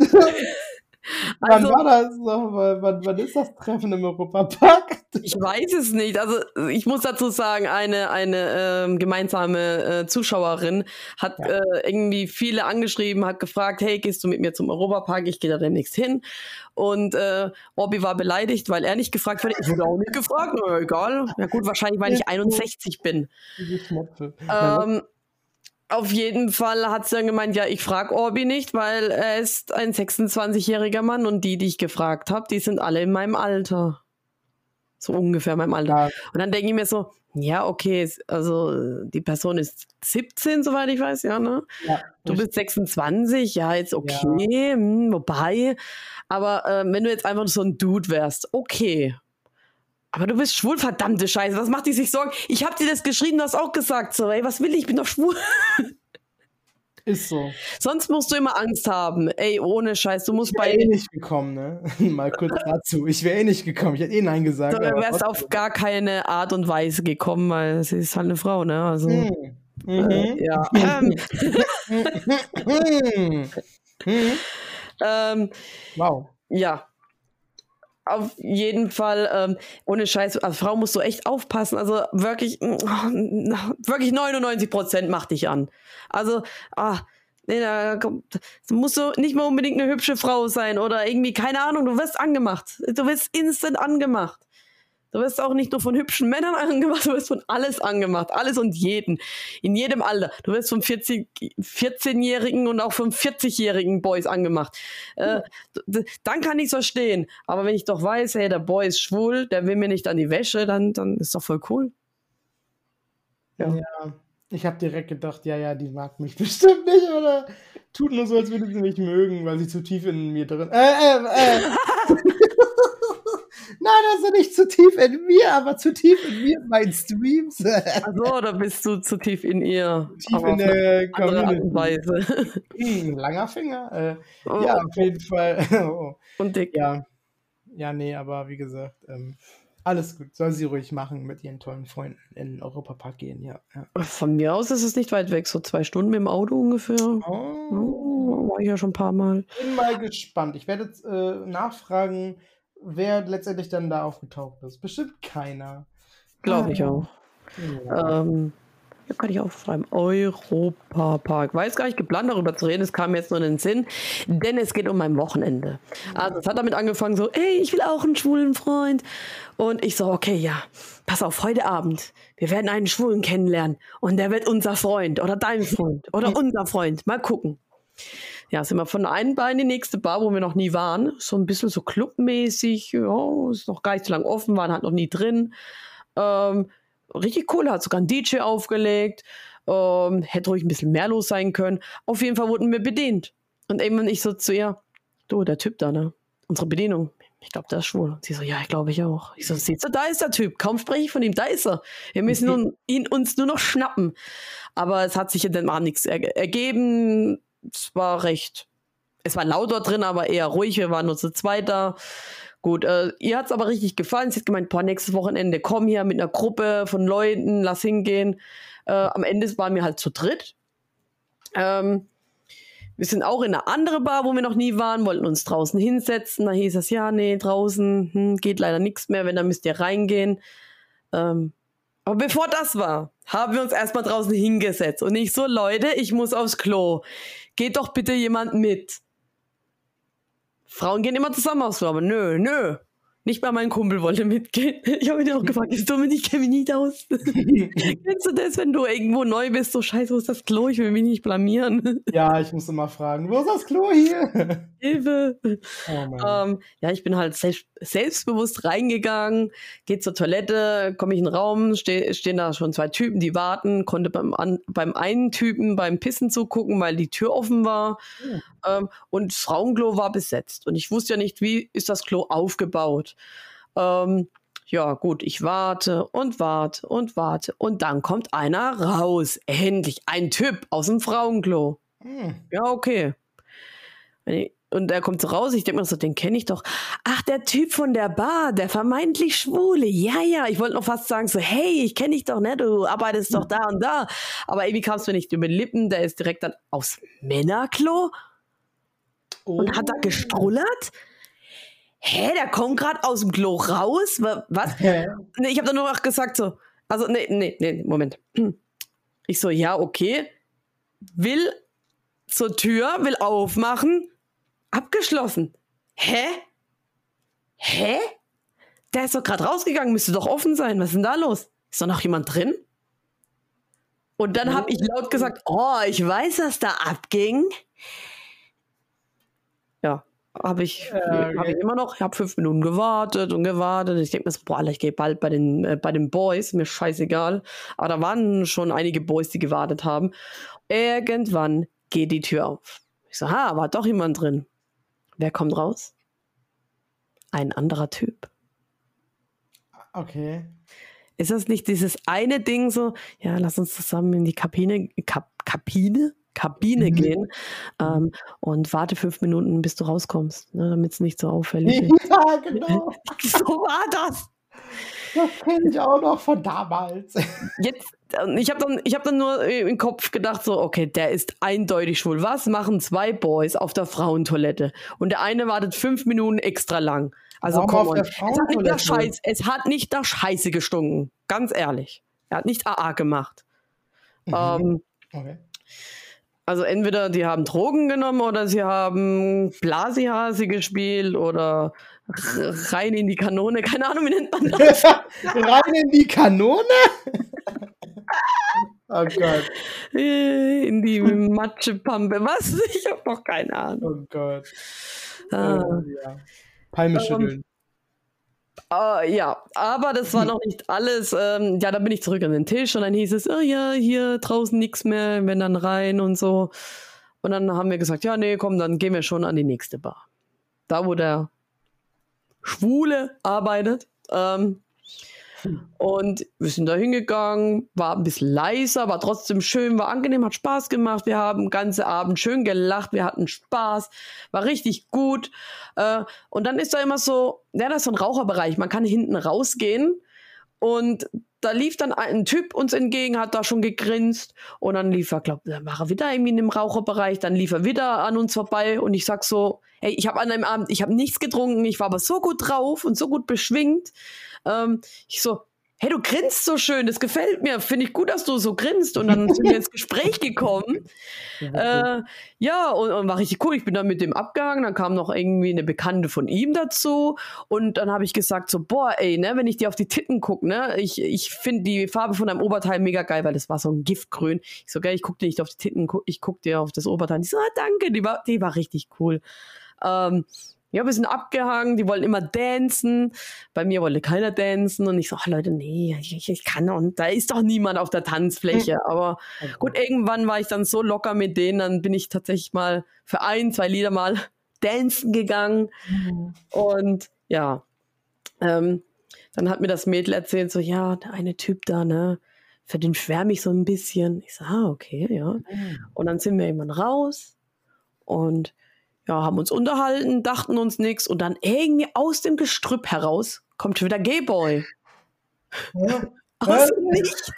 [LAUGHS] [LAUGHS] Also, wann war das noch? Wann, wann ist das Treffen im Europapark? Ich weiß es nicht. Also ich muss dazu sagen, eine, eine ähm, gemeinsame äh, Zuschauerin hat ja. äh, irgendwie viele angeschrieben, hat gefragt, hey, gehst du mit mir zum Europapark? Ich gehe da demnächst hin. Und äh, Robby war beleidigt, weil er nicht gefragt wurde. Ich wurde auch nicht gefragt, na egal. Ja gut, wahrscheinlich, weil ich 61 bin. Ähm, auf jeden Fall hat sie dann gemeint, ja, ich frage Orbi nicht, weil er ist ein 26-jähriger Mann und die, die ich gefragt habe, die sind alle in meinem Alter. So ungefähr meinem Alter. Ja. Und dann denke ich mir so, ja, okay, also die Person ist 17, soweit ich weiß, ja, ne? Ja, du bist 26, ja, jetzt okay, ja. Hm, wobei, aber äh, wenn du jetzt einfach so ein Dude wärst, okay, aber du bist schwul, verdammte Scheiße. Was macht die sich Sorgen? Ich hab dir das geschrieben, du hast auch gesagt so, ey, was will ich? Ich bin doch schwul. [LAUGHS] Ist so. Sonst musst du immer Angst haben. Ey, ohne Scheiß, du musst Ich bei. wäre eh nicht gekommen, ne? [LAUGHS] Mal kurz dazu. Ich wäre eh nicht gekommen. Ich hätte eh Nein gesagt. Du wärst auf gar keine Art und Weise gekommen, weil sie ist halt eine Frau, ne? Also. Hm. Äh, Mhm. ja. Ähm, Mhm. Mhm. ähm, Wow. ja. Auf jeden Fall, ähm, ohne Scheiß, als Frau musst du echt aufpassen. Also wirklich, mm, wirklich 99 Prozent macht dich an. Also, ah, nee, da musst du nicht mal unbedingt eine hübsche Frau sein oder irgendwie, keine Ahnung, du wirst angemacht. Du wirst instant angemacht. Du wirst auch nicht nur von hübschen Männern [LAUGHS] angemacht, du wirst von alles angemacht. Alles und jeden. In jedem Alter. Du wirst von 40 14-Jährigen und auch von 40-jährigen Boys angemacht. Äh, dann kann ich es verstehen. Aber wenn ich doch weiß, hey, der Boy ist schwul, der will mir nicht an die Wäsche, dann, dann ist doch voll cool. Ja. Ja. Ich habe direkt gedacht, ja, ja, die mag mich [LAUGHS] bestimmt nicht, oder? Tut nur so, als würde sie mich mögen, weil sie zu tief in mir drin. Äh, äh, äh. [LAUGHS] Nein, also nicht zu tief in mir, aber zu tief in mir in meinen Streams. Also, da bist du zu tief in ihr. tief in der Community. Weise. Hm, langer Finger. Äh, Oh, ja, auf jeden Fall. [LAUGHS] Oh, Und dick. ja. Ja, nee, aber wie gesagt, ähm, alles gut. Soll sie ruhig machen mit ihren tollen Freunden in den Europapark gehen, ja. ja. Von mir aus ist es nicht weit weg, so zwei Stunden mit dem Auto ungefähr. Oh. Oh, war ich ja schon ein paar Mal. bin mal gespannt. Ich werde jetzt äh, nachfragen, wer letztendlich dann da aufgetaucht ist. Bestimmt keiner. Glaube ich auch. Ja. Ähm, hier kann ich aufschreiben. Europapark. Weiß gar nicht geplant, darüber zu reden. Es kam jetzt nur in den Sinn, denn es geht um mein Wochenende. Also es hat damit angefangen so, ey, ich will auch einen schwulen Freund. Und ich so, okay, ja, pass auf, heute Abend, wir werden einen Schwulen kennenlernen. Und der wird unser Freund oder dein Freund oder unser Freund. Mal gucken. Ja, sind wir von einem Bar in die nächste Bar, wo wir noch nie waren. So ein bisschen so clubmäßig. Ja, ist noch gar nicht so lange offen, waren halt noch nie drin. Ähm, richtig cool, hat sogar ein DJ aufgelegt. Ähm, hätte ruhig ein bisschen mehr los sein können. Auf jeden Fall wurden wir bedient. Und irgendwann ich so zu ihr, du, der Typ da, ne? Unsere Bedienung. Ich glaube, der ist schwul. Und sie so, ja, ich glaube ich auch. Ich so, siehst du, da ist der Typ. Kaum spreche ich von ihm, da ist er. Wir müssen nun, ihn uns nur noch schnappen. Aber es hat sich in dem Abend nichts er ergeben. Es war recht, es war laut dort drin, aber eher ruhig. Wir waren nur zu zweit da. Gut, äh, ihr hat es aber richtig gefallen. Sie hat gemeint, boah, nächstes Wochenende komm hier mit einer Gruppe von Leuten, lass hingehen. Äh, am Ende waren wir halt zu dritt. Ähm, wir sind auch in eine andere Bar, wo wir noch nie waren, wollten uns draußen hinsetzen. Da hieß es, ja, nee, draußen hm, geht leider nichts mehr, wenn, dann müsst ihr reingehen. Ähm, aber bevor das war, haben wir uns erstmal draußen hingesetzt. Und ich so, Leute, ich muss aufs Klo. Geht doch bitte jemand mit. Frauen gehen immer zusammen Klo, aber nö, nö. Nicht mal mein Kumpel wollte mitgehen. [LAUGHS] Ich habe ihn auch gefragt, ist du ich kenne mich nicht aus. [LAUGHS] Kennst du das, wenn du irgendwo neu bist, so scheiße, wo ist das Klo? Ich will mich nicht blamieren. [LAUGHS] ja, ich muss immer fragen, wo ist das Klo hier? Hilfe. oh. Ähm, ja, ich bin halt selbst, selbstbewusst reingegangen, gehe zur Toilette, komme ich in den Raum, ste stehen da schon zwei Typen, die warten, konnte beim, an, beim einen Typen beim Pissen zugucken, weil die Tür offen war. Hm. Ähm, und das Frauenklo war besetzt. Und ich wusste ja nicht, wie ist das Klo aufgebaut. Ähm, ja, gut, ich warte und warte und warte. Und dann kommt einer raus. Endlich ein Typ aus dem Frauenklo. Hm. Ja, okay. Und er kommt so raus, ich denke mir so, den kenne ich doch. Ach, der Typ von der Bar, der vermeintlich Schwule. Ja, ja, ich wollte noch fast sagen so, hey, ich kenne dich doch, ne? Du arbeitest doch da und da. Aber irgendwie kam es mir nicht über die Lippen. Der ist direkt dann aufs Männerklo und hat da Oh. gestrullert. Hä, der kommt gerade aus dem Klo raus? Wa- Was? Hä? Nee, ich habe dann nur noch gesagt so, also nee, nee, nee, Moment. [CLEARS THROAT] Ich so, ja, okay. Will zur Tür, will aufmachen, abgeschlossen. Hä? Hä? Der ist doch gerade rausgegangen, müsste doch offen sein. Was ist denn da los? Ist doch noch jemand drin? Und dann habe ich laut gesagt, oh, ich weiß, was da abging. Habe ich, okay. hab ich immer noch, ich habe fünf Minuten gewartet und gewartet. Ich denke mir so, boah, Alter, ich gehe bald bei den, äh, bei den Boys, mir scheißegal. Aber da waren schon einige Boys, die gewartet haben. Irgendwann geht die Tür auf. Ich so, ha, war doch jemand drin. Wer kommt raus? Ein anderer Typ. Okay. Ist das nicht dieses eine Ding so, ja, lass uns zusammen in die Kabine, Kap, Kabine? Kabine Mhm. gehen ähm, und warte fünf Minuten, bis du rauskommst, ne, damit es nicht so auffällig ist. [LAUGHS] Ja, genau. [LAUGHS] so war das. Das kenne ich auch noch von damals. Jetzt, äh, ich habe dann, ich hab dann nur im Kopf gedacht, so, okay, der ist eindeutig schwul. Was machen zwei Boys auf der Frauentoilette? Und der eine wartet fünf Minuten extra lang. Also komm on. Es hat nicht nach? Scheiß, es hat nicht nach Scheiße gestunken. Ganz ehrlich. Er hat nicht AA gemacht. Mhm. Ähm, Okay. Also entweder die haben Drogen genommen oder sie haben Blasihase gespielt oder rein in die Kanone. Keine Ahnung, wie nennt man das? [LAUGHS] Rein in die Kanone? [LAUGHS] oh Gott, in die Matschepampe. Was? Ich habe noch keine Ahnung. oh Gott. Ah. Äh, ja. Palme schütteln. Äh, ja, aber das war noch nicht alles. Ähm, ja, dann bin ich zurück an den Tisch und dann hieß es, oh ja, hier draußen nichts mehr, wenn dann rein und so. Und dann haben wir gesagt, ja, nee, komm, dann gehen wir schon an die nächste Bar. Da, wo der Schwule arbeitet. Ähm, und wir sind da hingegangen, war ein bisschen leiser, war trotzdem schön, war angenehm, hat Spaß gemacht. Wir haben den ganzen Abend schön gelacht, wir hatten Spaß, war richtig gut. Äh, und dann ist da immer so, ja, das ist so ein Raucherbereich, man kann hinten rausgehen und da lief dann ein Typ uns entgegen, hat da schon gegrinst und dann lief er, glaub, dann war er wieder irgendwie in dem Raucherbereich, dann lief er wieder an uns vorbei und ich sag so, hey, ich habe an einem Abend, ich habe nichts getrunken, ich war aber so gut drauf und so gut beschwingt. Ähm, ich so, hey, du grinst so schön, das gefällt mir, finde ich gut, dass du so grinst und dann sind wir ins Gespräch gekommen. Äh, ja, und, und war richtig cool. Ich bin dann mit dem abgehangen. Dann kam noch irgendwie eine Bekannte von ihm dazu. Und dann habe ich gesagt: so, boah, ey, ne, wenn ich dir auf die Titten gucke, ne, ich, ich finde die Farbe von deinem Oberteil mega geil, weil das war so ein Giftgrün. Ich so, geil, ich guck dir nicht auf die Titten, guck, ich guck dir auf das Oberteil. Ich so, ah, danke, die war, die war richtig cool. Ähm, ja, wir sind abgehangen, die wollen immer dancen. Bei mir wollte keiner dancen. Und ich so, ach, Leute, nee, ich, ich- kann nicht. da ist doch niemand auf der Tanzfläche. Aber Gut, irgendwann war ich dann so locker mit denen, dann bin ich tatsächlich mal für ein, zwei Lieder mal [LAUGHS] dancen gegangen. Und ja, ähm, dann hat mir das Mädel erzählt, so, ja, der eine Typ da, ne, für den schwärme ich so ein bisschen. Ich so, ah, okay, ja. Und dann sind wir irgendwann raus und ja, haben uns unterhalten, dachten uns nichts und dann irgendwie aus dem Gestrüpp heraus kommt schon wieder Gayboy. Ja. [LAUGHS] Aus Was? dem Nichts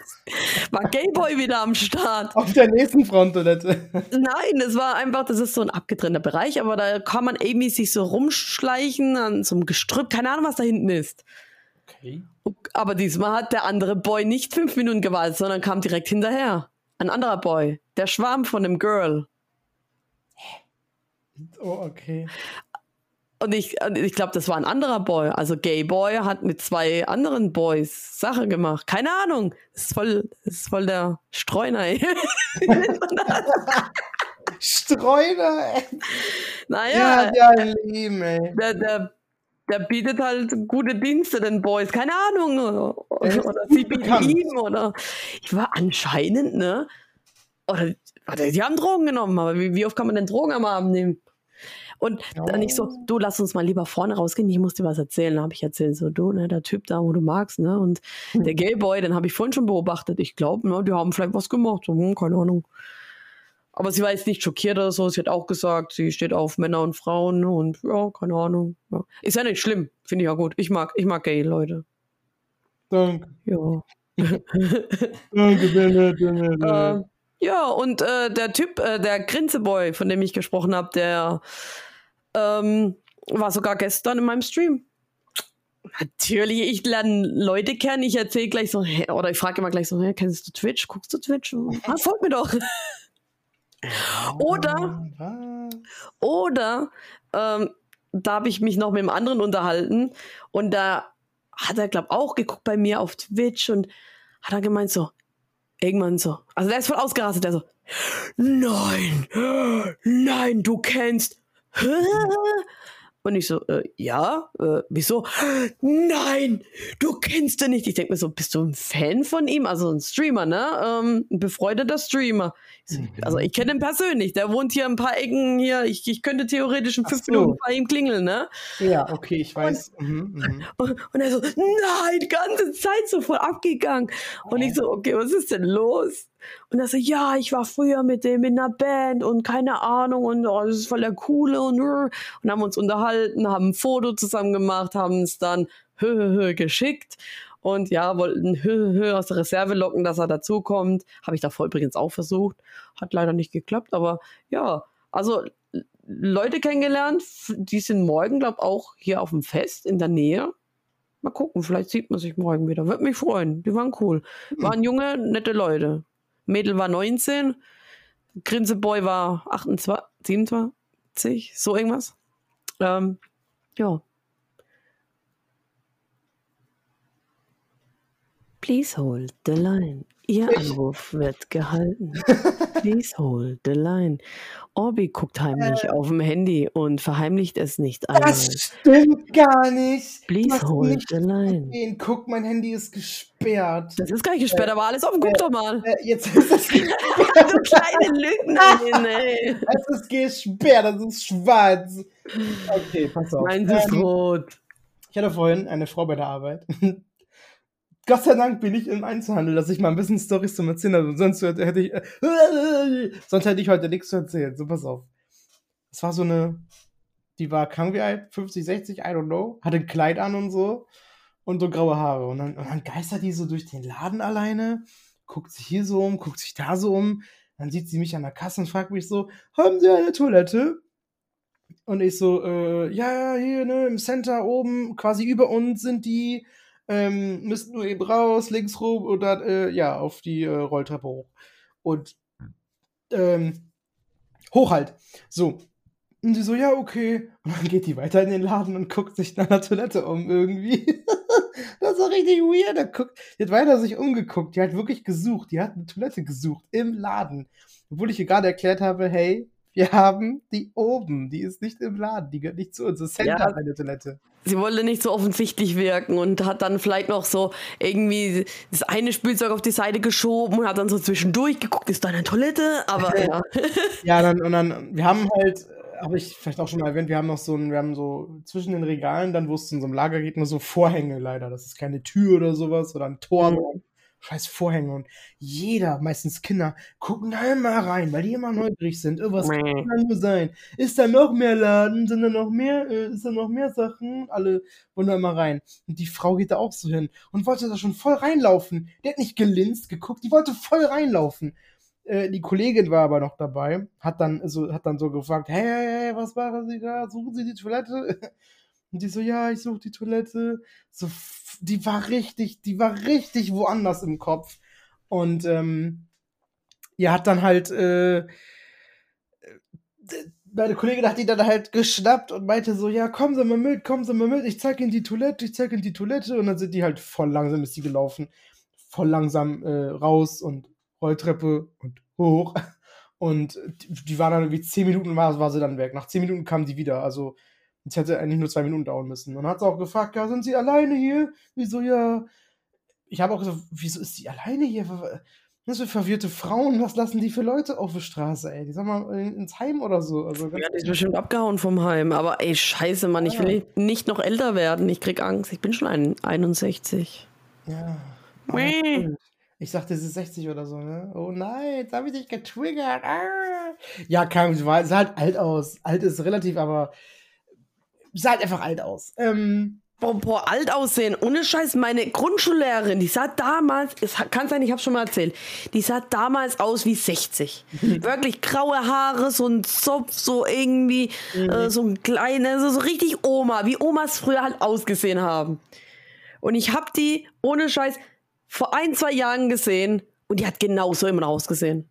war Gayboy wieder am Start. Auf der nächsten Frauentoilette. [LAUGHS] Nein, es war einfach, das ist so ein abgetrennter Bereich, aber da kann man irgendwie sich so rumschleichen an so einem Gestrüpp, keine Ahnung, was da hinten ist. Okay. Aber diesmal hat der andere Boy nicht fünf Minuten gewartet, sondern kam direkt hinterher. Ein anderer Boy, der Schwarm von dem Girl. Oh, okay. Und ich, ich glaube, das war ein anderer Boy. Also Gay Boy hat mit zwei anderen Boys Sache gemacht. Keine Ahnung. Das ist voll, das ist voll der Streuner. ey. [LAUGHS] Streuner, ey. naja, Ja, ja, Leben, ey. der, der, der bietet halt gute Dienste den Boys, keine Ahnung. Oder, Der sie bieten ihm oder ich war anscheinend, ne? Oder warte, die haben Drogen genommen, aber wie, wie oft kann man denn Drogen am Abend nehmen? Und dann ich so, du lass uns mal lieber vorne rausgehen, ich muss dir was erzählen. Dann habe ich erzählt, so, du, ne, der Typ da, wo du magst, ne? Und der Gayboy, den habe ich vorhin schon beobachtet. Ich glaube, ne, die haben vielleicht was gemacht. So, hm, keine Ahnung. Aber sie war jetzt nicht schockiert oder so. Sie hat auch gesagt, sie steht auf Männer und Frauen und ja, keine Ahnung. Ja. Ist ja nicht schlimm, finde ich ja gut. Ich mag, ich mag gay Leute. Danke. Ja. [LAUGHS] Danke, Bennett, Bennett. [LAUGHS] Äh, ja, und äh, der Typ, äh, der Grinseboy, von dem ich gesprochen habe, der ähm, war sogar gestern in meinem Stream. Natürlich, ich lerne Leute kennen, ich erzähle gleich so, hä, oder ich frage immer gleich so, hä, kennst du Twitch? Guckst du Twitch? [LAUGHS] Ah, folgt mir doch. Oder, oder, ähm, da habe ich mich noch mit einem anderen unterhalten und da hat er, glaube auch geguckt bei mir auf Twitch und hat er gemeint so, irgendwann so, also der ist voll ausgerastet, der so, nein, nein, du kennst, hä? [LAUGHS] Und ich so, äh, ja, äh, wieso? Nein, du kennst ihn nicht. Ich denke mir so, bist du ein Fan von ihm? Also ein Streamer, ne? Ähm, ein befreundeter Streamer. Mhm. Also ich kenne ihn persönlich, der wohnt hier ein paar Ecken hier. Ich, ich könnte theoretisch in fünf so. Minuten bei ihm klingeln, ne? Ja, okay, ich weiß. Mhm, mhm. Und, und er so, nein, die ganze Zeit so voll abgegangen. Und ich so, okay, was ist denn los? Und er so, ja, ich war früher mit dem in einer Band und keine Ahnung und oh, das ist voll der Coole und, äh, und haben uns unterhalten, haben ein Foto zusammen gemacht, haben es dann hö, hö, hö, geschickt und ja, wollten hö, [LAUGHS] hö, aus der Reserve locken, dass er dazukommt. Habe ich davor übrigens auch versucht. Hat leider nicht geklappt, aber ja, also Leute kennengelernt, die sind morgen, glaube auch hier auf dem Fest in der Nähe. Mal gucken, vielleicht sieht man sich morgen wieder. Würde mich freuen. Die waren cool. Waren junge, nette Leute. Mädel war 19, Grinseboy war 28, 27, so irgendwas. Ähm, ja. Please hold the line. Ihr Anruf wird gehalten. [LAUGHS] Please hold the line. Orbi guckt heimlich auf dem Handy und verheimlicht es nicht einmal. Das stimmt gar nicht. Please hast hold nicht the line. gesehen. Guck, mein Handy ist gesperrt. Das ist gar nicht gesperrt, aber alles offen. Guck doch mal. Äh, jetzt ist es, [LAUGHS] du kleine Lügnerin, [LAUGHS] ey. es ist gesperrt, das ist schwarz. Okay, pass auf. Meins ist Ähm, rot. Ich hatte vorhin eine Frau bei der Arbeit. Gott sei Dank bin ich im Einzelhandel, dass ich mal ein bisschen Storys zum Erzählen habe. Sonst hätte ich, äh, [LAUGHS] sonst hätte ich heute nichts zu erzählen. So, pass auf. Es war so eine, die war krank wie alt, 50, 60, I don't know, hatte ein Kleid an und so und so graue Haare. Und dann, und dann geistert die so durch den Laden alleine, guckt sich hier so um, guckt sich da so um. Dann sieht sie mich an der Kasse und fragt mich so, haben Sie eine Toilette? Und ich so, äh, ja, hier, ne, im Center oben, quasi über uns sind die, ähm, müssen nur eben raus, links rum oder, äh, ja, auf die äh, Rolltreppe hoch. Und, ähm, hoch halt. So. Und die so, ja, okay. Und dann geht die weiter in den Laden und guckt sich nach der Toilette um irgendwie. [LAUGHS] das war richtig weird. Er guckt, die hat weiter sich umgeguckt. Die hat wirklich gesucht. Die hat eine Toilette gesucht im Laden. Obwohl ich ihr gerade erklärt habe, hey, wir haben die oben. Die ist nicht im Laden. Die gehört nicht zu uns. Das Center Ja. eine Toilette. Sie wollte nicht so offensichtlich wirken und hat dann vielleicht noch so irgendwie das eine Spielzeug auf die Seite geschoben und hat dann so zwischendurch geguckt, ist da eine Toilette? Aber [LAUGHS] ja. Ja, dann, und dann, wir haben halt, habe ich vielleicht auch schon mal erwähnt, wir haben noch so ein, wir haben so zwischen den Regalen, dann, wo es in so einem Lager geht, nur so Vorhänge leider. Das ist keine Tür oder sowas oder ein Tor, Mhm. sondern scheiß Vorhänge. Und jeder, meistens Kinder, gucken da immer rein, weil die immer neugierig sind. Irgendwas Mäh. kann da nur sein. Ist da noch mehr Laden? Sind da noch mehr, äh, ist da noch mehr Sachen? Alle wollen da immer rein. Und die Frau geht da auch so hin und wollte da schon voll reinlaufen. Die hat nicht gelinst, geguckt, die wollte voll reinlaufen äh, die Kollegin war aber noch dabei, hat dann so, hat dann so gefragt, hey, hey, hey, was machen Sie da? Suchen Sie die Toilette? [LAUGHS] Und die so, ja, ich suche die Toilette. So, die war richtig, die war richtig woanders im Kopf. Und ähm, ja, hat dann halt, äh, äh, meine Kollegin hat die dann halt geschnappt und meinte so, ja, kommen Sie mal mit, kommen Sie mal mit, ich zeig Ihnen die Toilette, ich zeig Ihnen die Toilette. Und dann sind die halt voll langsam ist die gelaufen, voll langsam äh, raus und Rolltreppe und hoch. Und die, die war dann irgendwie zehn Minuten, war, war sie dann weg. Nach zehn Minuten kam die wieder. Also, es hätte eigentlich nur zwei Minuten dauern müssen. Und dann hat sie auch gefragt, ja, sind Sie alleine hier? Wieso, ja. Ich habe auch gesagt, wieso ist sie alleine hier? Was für verwirrte Frauen, was lassen die für Leute auf der Straße, ey? Die sollen mal in- ins Heim oder so. Also Ja, die ist bestimmt abgehauen vom Heim. Aber ey, scheiße, Mann, ich will nicht noch älter werden. Ich krieg Angst. Ich bin schon ein 61. Ja. Mäh. Ich dachte, sie ist 60 oder so, ne? Oh nein, jetzt habe ich dich getriggert. Ah. Ja, kam, sah halt alt aus. Alt ist relativ, aber sah halt einfach alt aus. Ähm, Boah, boah, alt aussehen. Ohne Scheiß, meine Grundschullehrerin, die sah damals, es kann sein, ich habe schon mal erzählt, die sah damals aus wie 60. [LAUGHS] Wirklich graue Haare, so ein Zopf, so irgendwie, äh, so ein kleiner, so, so richtig Oma, wie Omas früher halt ausgesehen haben. Und ich habe die, ohne Scheiß, vor ein, zwei Jahren gesehen und die hat genauso immer ausgesehen.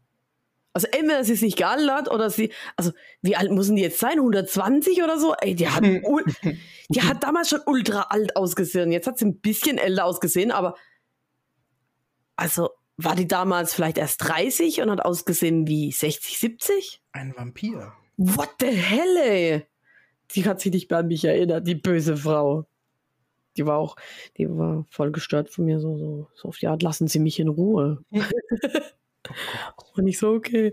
Also entweder sie ist nicht gealtert oder sie, also wie alt müssen die jetzt sein? 120 oder so? Ey, die hat, ul- [LAUGHS] die hat damals schon ultra alt ausgesehen. Jetzt hat sie ein bisschen älter ausgesehen, aber also war die damals vielleicht erst 30 und hat ausgesehen wie 60, 70? ein Vampir. What the hell, ey? Die hat sich nicht mehr an mich erinnert, die böse Frau. Die war auch, die war voll gestört von mir, so, so, so auf die Art, lassen Sie mich in Ruhe. [LAUGHS] Und ich so, okay.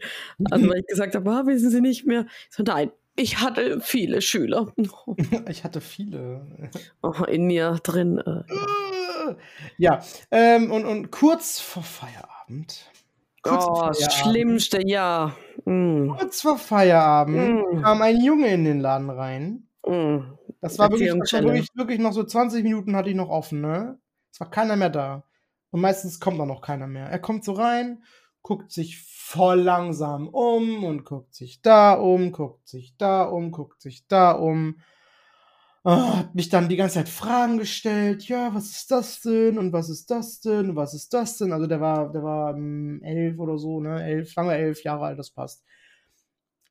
Also, weil ich gesagt habe, ah, wissen Sie nicht mehr? Ich so, nein, ich hatte viele Schüler. [LAUGHS] [LAUGHS] Ich hatte viele. Oh, in mir drin. Äh, ja, ähm, und, und kurz vor Feierabend. Kurz oh, das Schlimmste, ja. Mm, kurz vor Feierabend Mm. kam ein Junge in den Laden rein. mm. Das war, wirklich, das war wirklich, wirklich noch so 20 Minuten hatte ich noch offen, ne? Es war keiner mehr da. Und meistens kommt da noch keiner mehr. Er kommt so rein, guckt sich voll langsam um und guckt sich da um, guckt sich da um, guckt sich da um. Ah, hat mich dann die ganze Zeit Fragen gestellt. Ja, was ist das denn? Und was ist das denn? Und was ist das denn? Also der war, der war ähm, elf oder so, ne? Elf, wir elf Jahre alt, das passt.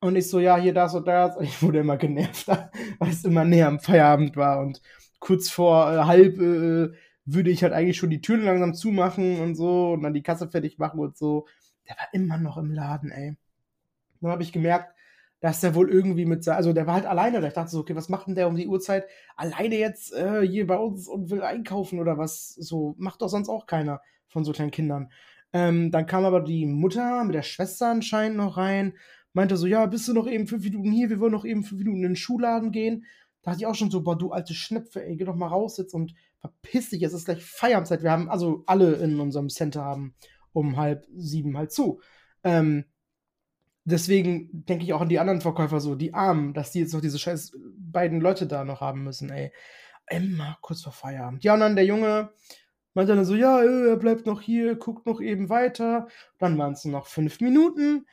Und ich so, ja, hier das und das. Und ich wurde immer genervter, [LAUGHS] weil es immer näher am Feierabend war. Und kurz vor äh, halb äh, würde ich halt eigentlich schon die Türen langsam zumachen und so und dann die Kasse fertig machen und so. Der war immer noch im Laden, ey. Dann habe ich gemerkt, dass der wohl irgendwie mit, also der war halt alleine. Da ich dachte so, okay, was macht denn der um die Uhrzeit alleine jetzt äh, hier bei uns und will einkaufen oder was? So macht doch sonst auch keiner von so kleinen Kindern. Ähm, dann kam aber die Mutter mit der Schwester anscheinend noch rein, meinte so, ja, bist du noch eben fünf Minuten hier? Wir wollen noch eben fünf Minuten in den Schuhladen gehen. Da dachte ich auch schon so, boah, du alte Schnepfe, ey, geh doch mal raus jetzt und verpiss dich, es ist gleich Feierndzeit. Wir haben, also alle in unserem Center haben um halb sieben halt zu. Ähm, deswegen denke ich auch an die anderen Verkäufer so, die Armen, dass die jetzt noch diese scheiß beiden Leute da noch haben müssen, ey. Immer kurz vor Feierabend. Ja, und dann der Junge meinte dann so, ja, äh, er bleibt noch hier, guckt noch eben weiter. Dann waren es noch fünf Minuten.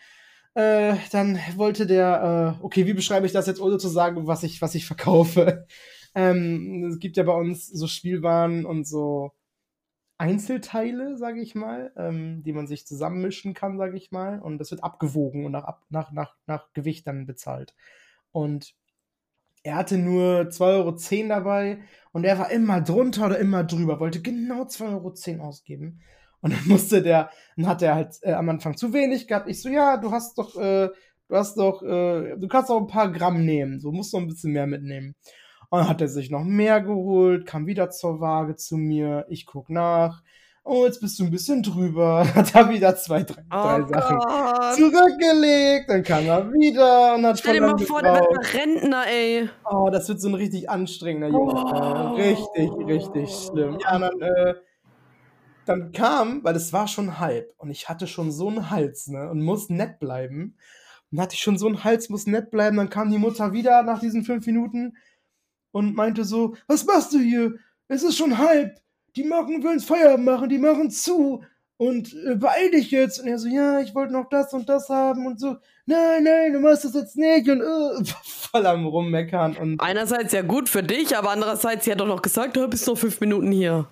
Äh, dann wollte der, äh, okay, wie beschreibe ich das jetzt, ohne zu sagen, was ich, was ich verkaufe? [LAUGHS] Ähm, es gibt ja bei uns so Spielwaren und so Einzelteile, sage ich mal, ähm, die man sich zusammenmischen kann, sage ich mal. Und das wird abgewogen und nach, nach, nach, nach Gewicht dann bezahlt. Und er hatte nur 2,10 Euro dabei und er war immer drunter oder immer drüber, wollte genau 2,10 Euro ausgeben. Und dann [LAUGHS] musste der, dann hat er halt äh, am Anfang zu wenig gehabt. Ich so, ja, du hast doch, äh, du hast doch, äh, du kannst auch ein paar Gramm nehmen, so musst du ein bisschen mehr mitnehmen. Und dann hat er sich noch mehr geholt, kam wieder zur Waage zu mir, ich guck nach. Oh, jetzt bist du ein bisschen drüber. [LAUGHS] Hat er wieder zwei, drei, drei Oh Sachen Gott. zurückgelegt. Dann kam er wieder und hat Stell dir mal vor, der wird Rentner, ey. Oh, das wird so ein richtig anstrengender Junge. Oh. Richtig, richtig schlimm. Ja, dann, äh, dann kam, weil es war schon halb und ich hatte schon so einen Hals, ne, und muss nett bleiben. Und dann hatte ich schon so einen Hals, muss nett bleiben. Dann kam die Mutter wieder nach diesen fünf Minuten und meinte so, was machst du hier? Es ist schon halb. Die machen, wollen Feierabend machen, die machen zu. Und äh, beeil dich jetzt. Und er so, ja, ich wollte noch das und das haben und so. Nein, nein, du machst das jetzt nicht. Und äh, [LAUGHS] voll am Rummeckern. Und Einerseits ja gut für dich, aber andererseits, sie hat doch noch gesagt, du bist noch fünf Minuten hier.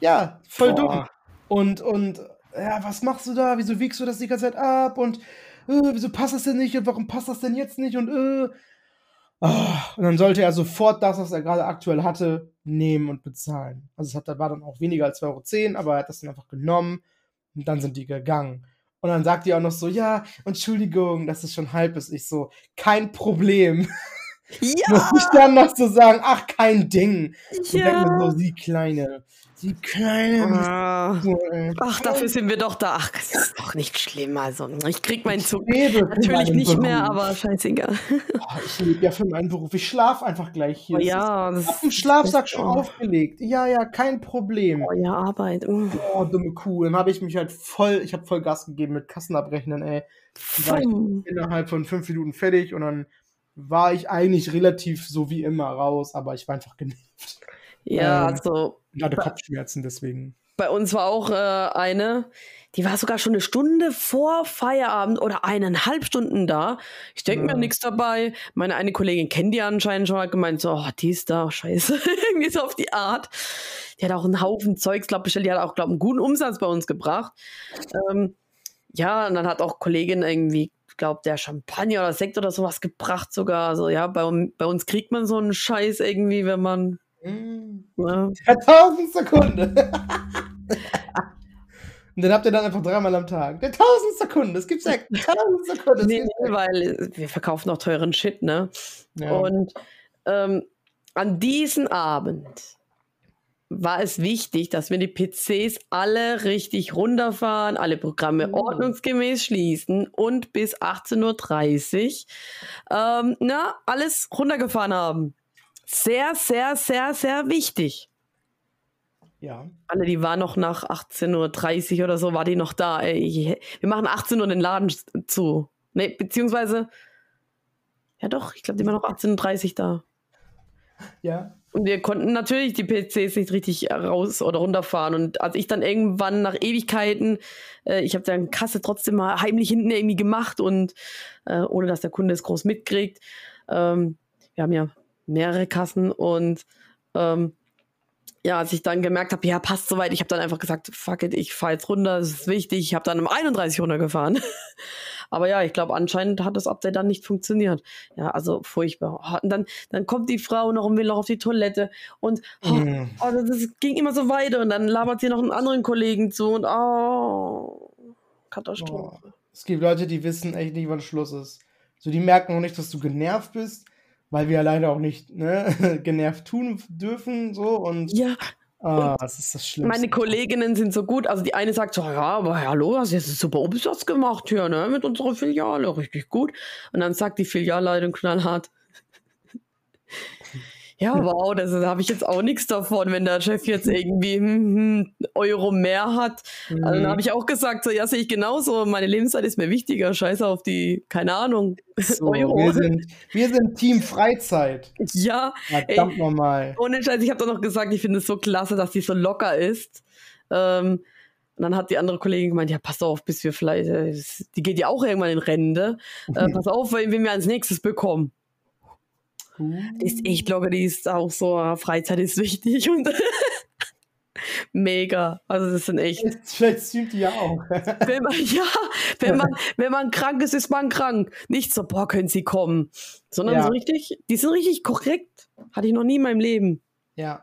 ja, voll Boah. dumm. Und, und, ja, was machst du da? Wieso wiegst du das die ganze Zeit ab? Und äh, wieso passt das denn nicht? Und warum passt das denn jetzt nicht? Und, äh. Ah, und dann sollte er sofort das, was er gerade aktuell hatte, nehmen und bezahlen. Also es hat, war dann auch weniger als 2,10 Euro, aber er hat das dann einfach genommen und dann sind die gegangen. Und dann sagt die auch noch so, ja, Entschuldigung, dass es schon halb ist. Ich so, kein Problem. Ja, [LAUGHS] Muss ich dann noch so sagen, ach, kein Ding. Und denk mir ja. so, sie kleine, sie kleine. Ah. Ach, dafür sind wir doch da. Ach, das ist doch nicht schlimm. Also, ich krieg meinen Zug. Natürlich nicht mehr, Beruf. aber scheißegal. Oh, ich lebe ja für meinen Beruf. Ich schlafe einfach gleich hier. Oh ja, ist- das Ich hab den Schlafsack schon Beste. aufgelegt. Ja, ja, kein Problem. Oh ja, Arbeit. Mm. Oh, dumme Kuh. Dann habe ich mich halt voll, ich habe voll Gas gegeben mit Kassenabrechnen, ey. War innerhalb von fünf Minuten fertig und dann war ich eigentlich relativ so wie immer raus, aber ich war einfach genervt. Ja, Ähm. also Und hatte Kopfschmerzen deswegen. bei uns war auch äh, eine, die war sogar schon eine Stunde vor Feierabend oder eineinhalb Stunden da. Ich denke Ja. mir nichts dabei. Meine eine Kollegin kennt die anscheinend schon, hat gemeint, so, oh, die ist da, scheiße. [LAUGHS] Irgendwie so auf die Art. Die hat auch einen Haufen Zeugs, glaube bestellt. Die hat auch, glaube einen guten Umsatz bei uns gebracht. Ähm, ja, und dann hat auch Kollegin irgendwie, glaube der Champagner oder Sekt oder sowas gebracht sogar. Also ja, bei, bei uns kriegt man so einen Scheiß irgendwie, wenn man, Mm. ne? Der tausend Sekunde. Und den habt ihr dann einfach dreimal am Tag. Der tausend Sekunden, das gibt's ja. Tausend Sekunden. das Nee, weil wir verkaufen auch teuren Shit, ne? ja. Und ähm, an diesem Abend war es wichtig, dass wir die PCs alle richtig runterfahren, alle Programme Mhm. ordnungsgemäß schließen und bis 18.30 Uhr ähm, na, alles runtergefahren haben. Sehr, sehr, sehr, sehr wichtig. Ja. Alle, die waren noch nach 18.30 Uhr oder so, war die noch da. Ey, wir machen 18 Uhr den Laden zu. Nee, beziehungsweise, ja doch, ich glaube, die waren noch 18.30 Uhr da. Ja. Und wir konnten natürlich die PCs nicht richtig raus oder runterfahren. Und als ich dann irgendwann nach Ewigkeiten, äh, ich habe dann Kasse trotzdem mal heimlich hinten irgendwie gemacht und äh, ohne dass der Kunde es groß mitkriegt. Ähm, wir haben ja mehrere Kassen und ähm, ja, als ich dann gemerkt habe, ja, passt soweit, ich habe dann einfach gesagt, fuck it, ich fahre jetzt runter, das ist wichtig. Ich habe dann um 31 runtergefahren. [LAUGHS] Aber ja, ich glaube, anscheinend hat das Update dann nicht funktioniert. Ja, also furchtbar. Und dann, dann kommt die Frau noch und will noch auf die Toilette. Und oh, Mhm. oh, das, das ging immer so weiter. Und dann labert sie noch einen anderen Kollegen zu. Und oh, Katastrophe. Boah. Es gibt Leute, die wissen echt nicht, wann Schluss ist. So, die merken auch nicht, dass du genervt bist, weil wir ja leider auch nicht ne, [LAUGHS] genervt tun dürfen. So und Ja, ah, das ist das Schlimmste. meine Kolleginnen sind so gut. Also die eine sagt so, ja, aber hallo, hast jetzt einen super Umsatz gemacht hier, ne, mit unserer Filiale, richtig gut. Und dann sagt die Filialleitung knallhart, ja, wow, das da habe ich jetzt auch nichts davon, wenn der Chef jetzt irgendwie hm, hm, Euro mehr hat. Also dann Mhm. habe ich auch gesagt, so, ja, sehe ich genauso, meine Lebenszeit ist mir wichtiger, scheiße auf die, keine Ahnung, so, [LAUGHS] Euro. wir, sind, wir sind Team Freizeit. Ja, Verdammt nochmal. ohne Scheiß, ich habe doch noch gesagt, ich finde es so klasse, dass die so locker ist. Ähm, und dann hat die andere Kollegin gemeint, ja, pass auf, bis wir vielleicht, äh, die geht ja auch irgendwann in Rente. Äh, [LAUGHS] pass auf, wen wen wir als nächstes bekommen. Die ist echt locker, die ist auch so, äh, Freizeit ist wichtig [LAUGHS] und mega. Also das sind echt. Vielleicht streamt die ja auch. [LAUGHS] Wenn man, ja, wenn man, wenn man krank ist, ist man krank. Nicht so, boah, können Sie kommen. Sondern Ja. so richtig, die sind richtig korrekt. Hatte ich noch nie in meinem Leben. ja.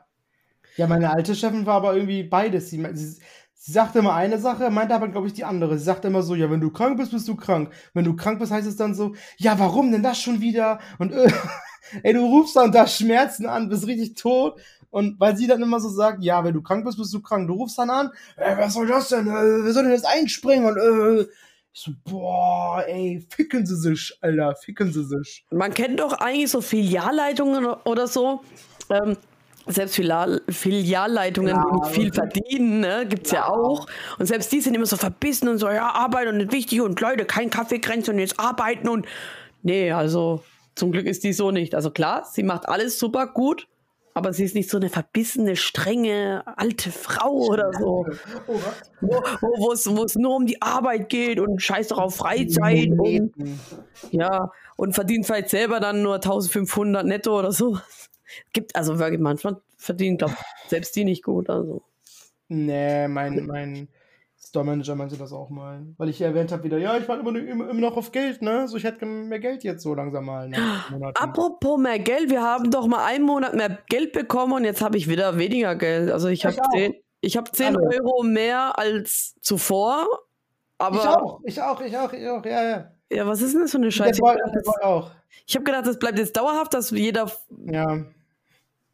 Ja, meine alte Chefin war aber irgendwie beides. Sie, sie, sie sagte immer eine Sache, meinte aber, glaube ich, die andere. Sie sagte immer so, ja, wenn du krank bist, bist du krank. Wenn du krank bist, heißt es dann so, ja, warum denn das schon wieder? Und äh, [LAUGHS] ey, du rufst dann da Schmerzen an, bist richtig tot. Und weil sie dann immer so sagt, ja, wenn du krank bist, bist du krank. Du rufst dann an, äh, was soll das denn? Äh, wer soll denn jetzt einspringen? Und äh, ich so, boah, ey, ficken sie sich, Alter, ficken sie sich. Man kennt doch eigentlich so Filialleitungen oder so. Ähm, selbst Filial Filialleitungen, Ja, die nicht viel okay. verdienen, ne, gibt's ja. auch. Und selbst die sind immer so verbissen und so, ja, Arbeit und nicht wichtig und Leute, kein Kaffeegrenze und jetzt arbeiten und. Nee, also zum Glück ist die so nicht. Also klar, sie macht alles super gut, aber sie ist nicht so eine verbissene, strenge, alte Frau oder so. Oh? Wo es wo nur um die Arbeit geht und scheiß doch auf Freizeit und ja, und verdient vielleicht selber dann nur 1500 netto oder so. Gibt, also wirklich, manchmal verdienen, glaube selbst die nicht gut. Also. Nee, mein, mein Store Manager meinte das auch mal. Weil ich erwähnt habe wieder, ja, ich warte immer, immer, immer noch auf Geld, ne? So, ich hätte mehr Geld jetzt so langsam mal Monaten. Apropos mehr Geld, wir haben doch mal einen Monat mehr Geld bekommen und jetzt habe ich wieder weniger Geld. Also ich habe Ich auch. 10, ich hab 10 Alle. Euro mehr als zuvor. Aber ich auch, ich auch, ich auch, ich auch, ja, ja. ja, was ist denn das für eine Der Scheiße? Boy, der Boy auch. Ich habe gedacht, das bleibt jetzt dauerhaft, dass jeder Ja.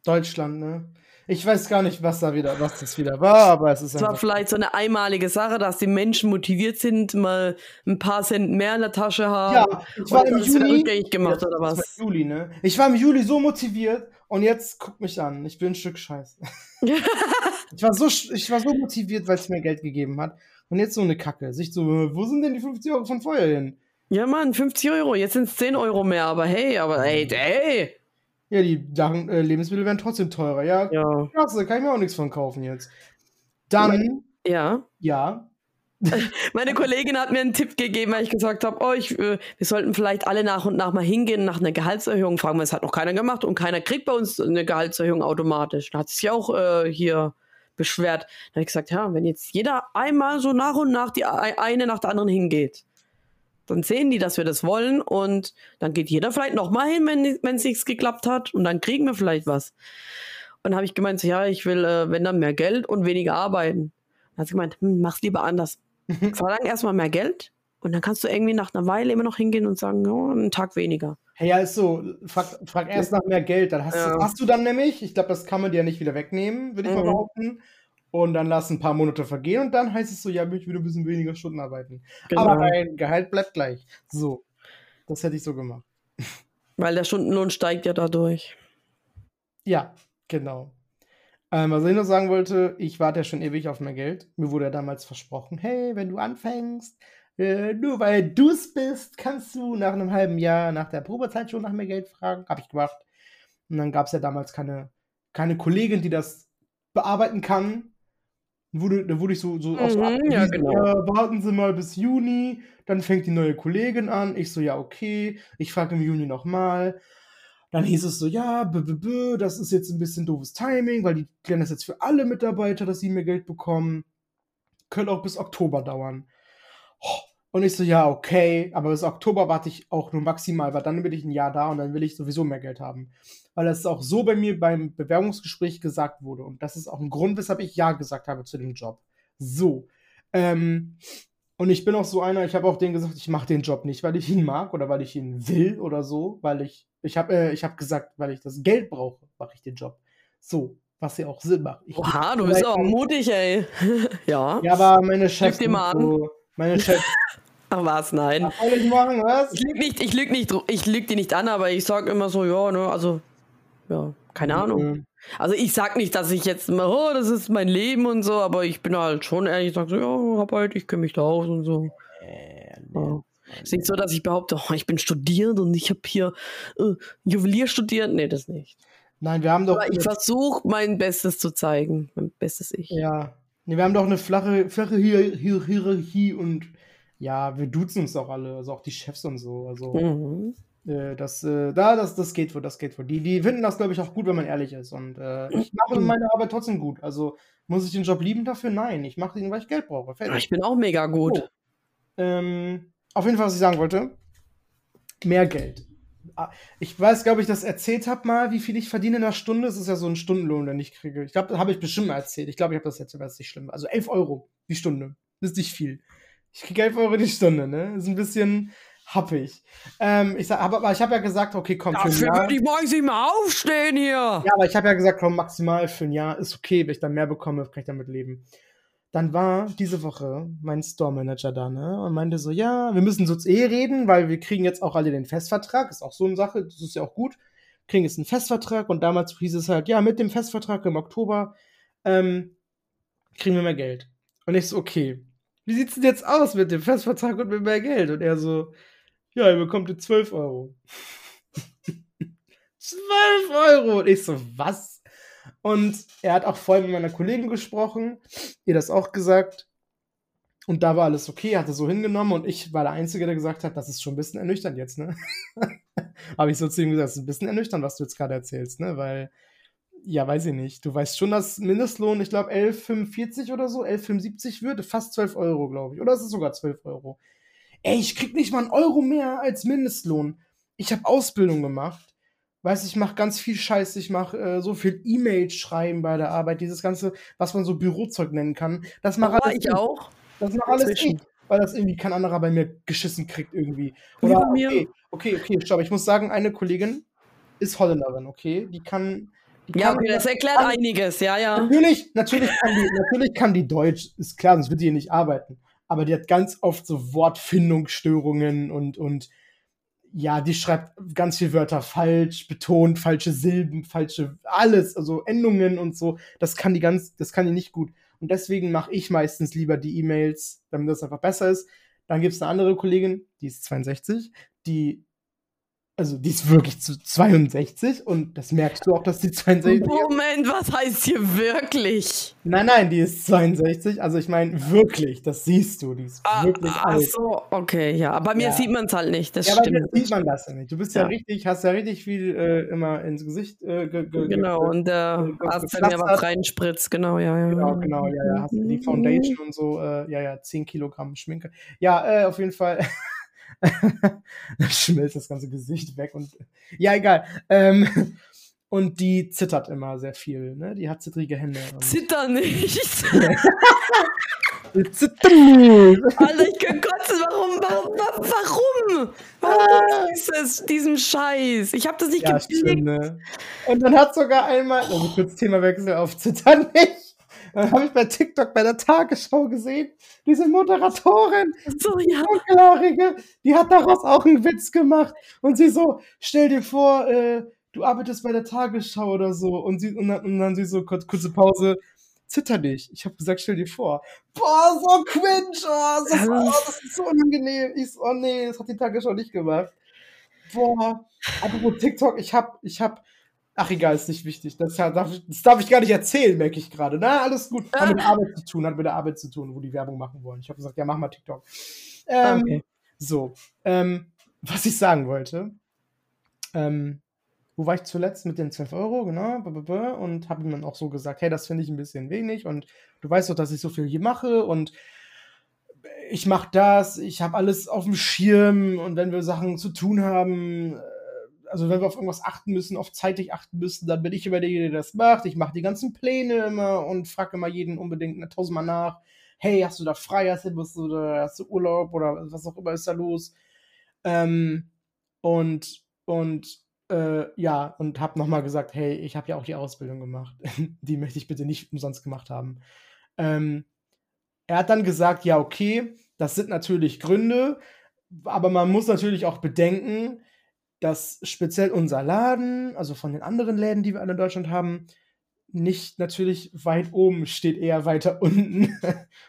Deutschland, ne? Ich weiß gar nicht, was da wieder, was das wieder war, aber es ist Das war vielleicht so eine einmalige Sache, dass die Menschen motiviert sind, mal ein paar Cent mehr in der Tasche haben. Ja, ich war im Juli. rückgängig gemacht, Ja, oder was? Juli, ne? Ich war im Juli so motiviert und jetzt guck mich an. Ich bin ein Stück Scheiße. [LAUGHS] ich, war so, ich war so motiviert, weil es mir Geld gegeben hat. Und jetzt so eine Kacke. Sich so, äh, wo sind denn die 50 Euro von vorher hin? Ja, Mann, 50 Euro. Jetzt sind es 10 Euro mehr, aber hey, aber hey, hey. Ja, die Sachen, äh, Lebensmittel werden trotzdem teurer. Ja, Ja. klasse, kann ich mir auch nichts von kaufen jetzt. Dann, Ja. ja, [LAUGHS] Meine Kollegin hat mir einen Tipp gegeben, weil ich gesagt habe, oh, ich, äh, wir sollten vielleicht alle nach und nach mal hingehen nach einer Gehaltserhöhung. Fragen wir, es hat noch keiner gemacht und keiner kriegt bei uns eine Gehaltserhöhung automatisch. Da hat sich auch äh, hier beschwert. Da habe ich gesagt, ja, wenn jetzt jeder einmal so nach und nach die ei- eine nach der anderen hingeht, dann sehen die, dass wir das wollen und dann geht jeder vielleicht noch mal hin, wenn es nicht geklappt hat und dann kriegen wir vielleicht was. Und dann habe ich gemeint, so, ja, ich will, äh, wenn dann mehr Geld und weniger arbeiten. Dann hat sie gemeint, hm, mach's lieber anders. [LAUGHS] Verlang erstmal mehr Geld und dann kannst du irgendwie nach einer Weile immer noch hingehen und sagen, ja, einen Tag weniger. Hey, ja, ist so. Frag, frag erst nach mehr Geld. Dann hast, Ja. du, hast du dann nämlich, ich glaube, das kann man dir ja nicht wieder wegnehmen, würde ich mal Mhm. behaupten. Und dann lass ein paar Monate vergehen und dann heißt es so, ja, möchte ich wieder ein bisschen weniger Stunden arbeiten. Genau. Aber dein Gehalt bleibt gleich. So. Das hätte ich so gemacht. Weil der Stundenlohn steigt ja dadurch. Ja, genau. Ähm, was ich noch sagen wollte, ich warte ja schon ewig auf mehr Geld. Mir wurde ja damals versprochen, hey, wenn du anfängst, äh, nur weil du es bist, kannst du nach einem halben Jahr, nach der Probezeit schon nach mehr Geld fragen. Habe ich gemacht. Und dann gab es ja damals keine, keine Kollegin, die das bearbeiten kann. Wurde, da wurde ich so, so auf Mhm, ja, abgewiesen, genau. ja, warten Sie mal bis Juni, dann fängt die neue Kollegin an. Ich so, ja, okay. Ich frage im Juni nochmal. Dann hieß es so, ja, b -b -b, das ist jetzt ein bisschen doofes Timing, weil die klären das jetzt für alle Mitarbeiter, dass sie mehr Geld bekommen. Könnte auch bis Oktober dauern. Oh, Und ich so, ja, okay, aber bis Oktober warte ich auch nur maximal, weil dann bin ich ein Jahr da und dann will ich sowieso mehr Geld haben. Weil das auch so bei mir beim Bewerbungsgespräch gesagt wurde. Und das ist auch ein Grund, weshalb ich Ja gesagt habe zu dem Job. So. Ähm, und ich bin auch so einer, ich habe auch denen gesagt, ich mache den Job nicht, weil ich ihn mag oder weil ich ihn will oder so, weil ich, ich habe äh, ich hab gesagt, weil ich das Geld brauche, mache ich den Job. So, was ja auch Sinn macht. Ich Oha, du bist auch mutig, ey. [LAUGHS] ja. ja, aber meine Chefs dir mal so, meine Chefs, [LAUGHS] Ach was, nein. soll ich machen, was? Ich lüg nicht, ich lüg nicht, ich lüg die nicht an, aber ich sag immer so, ja, ne, also, ja, keine Ahnung. Mhm. Also ich sag nicht, dass ich jetzt immer, oh, das ist mein Leben und so, aber ich bin halt schon ehrlich, ich sag so, ja, hab halt, ich kenne mich da aus und so. Ja. Ist nicht so, dass ich behaupte, oh, ich bin studiert und ich habe hier äh, Juwelier studiert. Nee, das nicht. Nein, wir haben doch. Aber ich versuche mein Bestes zu zeigen. Mein bestes Ich. ja. Nee, wir haben doch eine flache, flache Hier Hier Hierarchie und ja, wir duzen uns auch alle, also auch die Chefs und so. Also Mhm. äh, das, äh, da, das, das geht wohl, das geht wohl. Die, die finden das, glaube ich, auch gut, wenn man ehrlich ist. Und äh, ich mache meine Arbeit trotzdem gut. Also muss ich den Job lieben dafür? Nein, ich mache ihn, weil ich Geld brauche. Fertig. Ich bin auch mega gut. So. Ähm, auf jeden Fall, was ich sagen wollte: mehr Geld. Ah, Ich weiß, glaube ich, das erzählt habe mal, wie viel ich verdiene in einer Stunde. Es ist ja so ein Stundenlohn, den ich kriege. Ich glaube, das habe ich bestimmt mal erzählt. Ich glaube, ich habe das jetzt, das ist nicht schlimm. Also 11 Euro die Stunde. Das ist nicht viel. Ich kriege 11 Euro die Stunde, ne? Ist ein bisschen happig. Ähm, ich sag, aber, aber ich habe ja gesagt, okay, komm, für ein Dafür Jahr. ich nicht mal aufstehen hier. Ja, aber ich habe ja gesagt, komm, maximal für ein Jahr ist okay, wenn ich dann mehr bekomme, kann ich damit leben. Dann war diese Woche mein Store-Manager da, ne? Und meinte so, ja, wir müssen so eh reden, weil wir kriegen jetzt auch alle den Festvertrag. Ist auch so eine Sache, das ist ja auch gut. Kriegen jetzt einen Festvertrag und damals hieß es halt, ja, mit dem Festvertrag im Oktober ähm, kriegen wir mehr Geld. Und ich so, okay, wie sieht's denn jetzt aus mit dem Festvertrag und mit mehr Geld? Und er so, ja, ihr bekommt jetzt 12 Euro. [LAUGHS] 12 Euro! Und ich so, was? Und er hat auch vorher mit meiner Kollegin gesprochen, ihr das auch gesagt. Und da war alles okay, hat er so hingenommen und ich war der Einzige, der gesagt hat, das ist schon ein bisschen ernüchternd jetzt, ne? [LAUGHS] Habe ich so zu ihm gesagt, das ist ein bisschen ernüchternd, was du jetzt gerade erzählst, ne? Weil, ja, weiß ich nicht. Du weißt schon, dass Mindestlohn, ich glaube, 11,45 oder so, 11,75 wird, fast 12 Euro, glaube ich. Oder ist es sogar 12 Euro? Ey, ich krieg nicht mal einen Euro mehr als Mindestlohn. Ich habe Ausbildung gemacht. Weiß ich mache ganz viel Scheiß. Ich mache äh, so viel E-Mails schreiben bei der Arbeit. Dieses ganze, was man so Bürozeug nennen kann. Das mache Aber alles ich auch. Das mache alles Inzwischen. ich. Weil das irgendwie kein anderer bei mir geschissen kriegt irgendwie. Wie Oder, okay, okay, okay, stopp. Ich muss sagen, eine Kollegin ist Holländerin, okay? Die kann. Ja, kann okay, das erklärt alles- einiges, ja, ja. Natürlich, natürlich kann, die, natürlich kann die Deutsch, ist klar, sonst wird die hier nicht arbeiten. Aber die hat ganz oft so Wortfindungsstörungen und, und ja, die schreibt ganz viele Wörter falsch, betont falsche Silben, falsche, alles, also Endungen und so. Das kann die ganz, das kann die nicht gut. Und deswegen mache ich meistens lieber die E-Mails, damit das einfach besser ist. Dann gibt es eine andere Kollegin, die ist 62, die, also die ist wirklich zu 62 und das merkst du auch, dass die 62 ist. Moment, was heißt hier wirklich? Nein, nein, die ist 62. Also ich meine wirklich, das siehst du, die ist Ah, wirklich ach alt. so, okay, ja. Aber mir Ja. sieht man es halt nicht, das Ja, aber stimmt. jetzt sieht man das ja nicht. Du bist ja, Ja. richtig, hast ja richtig viel äh, immer ins Gesicht äh, ge, ge, Genau, und der ge- Arzt hat mir was reinspritzt, genau, ja, ja. Genau, genau, ja, ja. Hast du die Foundation und so, äh, ja, ja, 10 Kilogramm Schminke. Ja, äh, auf jeden Fall. [LAUGHS] [LAUGHS] Dann schmilzt das ganze Gesicht weg und ja, egal. Ähm, [LAUGHS] und die zittert immer sehr viel, ne? Die hat zittrige Hände. Und Zitter nicht. [LAUGHS] Alter, ich kann kotzen. Warum? Warum? Warum? Warum ist es diesem Scheiß? Ich habe das nicht Ja, stimmt, ne? Und dann hat sogar einmal, also kurz Themawechsel auf Zittern nicht. Dann habe ich bei TikTok bei der Tagesschau gesehen, diese Moderatorin, So, ja. Dunkelhaarige, die hat daraus auch einen Witz gemacht. Und sie so, stell dir vor, äh, du arbeitest bei der Tagesschau oder so. Und, sie, und, dann, und dann sie so, kurz, kurze Pause, zitter nicht. Ich habe gesagt, stell dir vor. Boah, so cringe, oh, das, oh, das ist so unangenehm. Ich so, oh nee, das hat die Tagesschau nicht gemacht. Boah, apropos TikTok, ich hab, ich hab, ach egal, ist nicht wichtig. Das, darf, ich- das darf ich gar nicht erzählen, merke ich gerade. Na, alles gut. Hat mit der Arbeit zu tun, hat mit der Arbeit zu tun, wo die Werbung machen wollen. Ich habe gesagt, ja, mach mal TikTok. Ähm, Okay. So, ähm, was ich sagen wollte, ähm, wo war ich zuletzt mit den 12 Euro, genau, und habe ihm dann auch so gesagt, hey, das finde ich ein bisschen wenig und du weißt doch, dass ich so viel hier mache und ich mache das, ich habe alles auf dem Schirm und wenn wir Sachen zu tun haben, also wenn wir auf irgendwas achten müssen, auf zeitlich achten müssen, dann bin ich immer derjenige, der das macht. Ich mache die ganzen Pläne immer und frage immer jeden unbedingt tausendmal nach. Hey, hast du da frei, hast du, bist du hast du Urlaub oder was auch immer ist da los? Ähm, und und äh, ja, und habe nochmal gesagt, hey, ich habe ja auch die Ausbildung gemacht. [LAUGHS] die möchte ich bitte nicht umsonst gemacht haben. Ähm, er hat dann gesagt, ja, okay, das sind natürlich Gründe, aber man muss natürlich auch bedenken, dass speziell unser Laden, also von den anderen Läden, die wir alle in Deutschland haben, nicht natürlich weit oben steht, eher weiter [LAUGHS] unten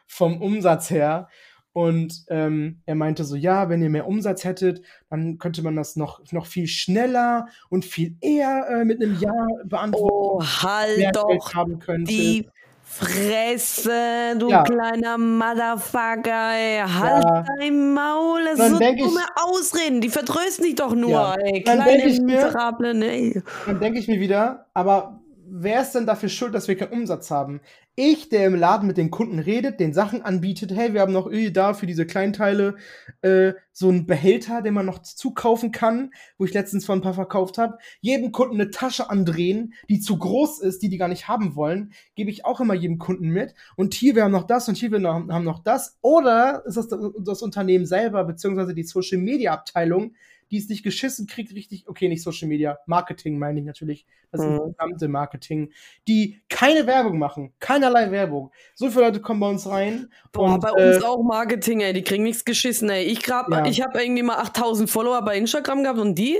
vom Umsatz her. Und ähm, er meinte so, ja, wenn ihr mehr Umsatz hättet, dann könnte man das noch, noch viel schneller und viel eher äh, mit einem Ja beantworten. Oh, halt doch haben könnte. die Fresse, du Ja. kleiner Motherfucker, ey. Halt Ja. dein Maul. Das Dann sind so denk ich- dumme Ausreden. Die vertrösten dich doch nur, Ja. ey. Dann Kleine denk ich mir- nee. Dann denke ich mir wieder, aber wer ist denn dafür schuld, dass wir keinen Umsatz haben? Ich, der im Laden mit den Kunden redet, den Sachen anbietet, hey, wir haben noch äh, da für diese Kleinteile äh, so einen Behälter, den man noch zukaufen kann, wo ich letztens von ein paar verkauft habe. Jedem Kunden eine Tasche andrehen, die zu groß ist, die die gar nicht haben wollen, gebe ich auch immer jedem Kunden mit. Und hier, wir haben noch das und hier, wir noch, haben noch das. Oder ist das das Unternehmen selber, beziehungsweise die Social Media Abteilung, die es nicht geschissen kriegt, richtig, okay, nicht Social Media, Marketing meine ich natürlich, das Mhm. gesamte Marketing, die keine Werbung machen, keinerlei Werbung. So viele Leute kommen bei uns rein. Boah, und, bei äh, uns auch Marketing, ey. Die kriegen nichts geschissen, ey. Ich, grad, Ja. ich habe irgendwie mal 8000 Follower bei Instagram gehabt und die?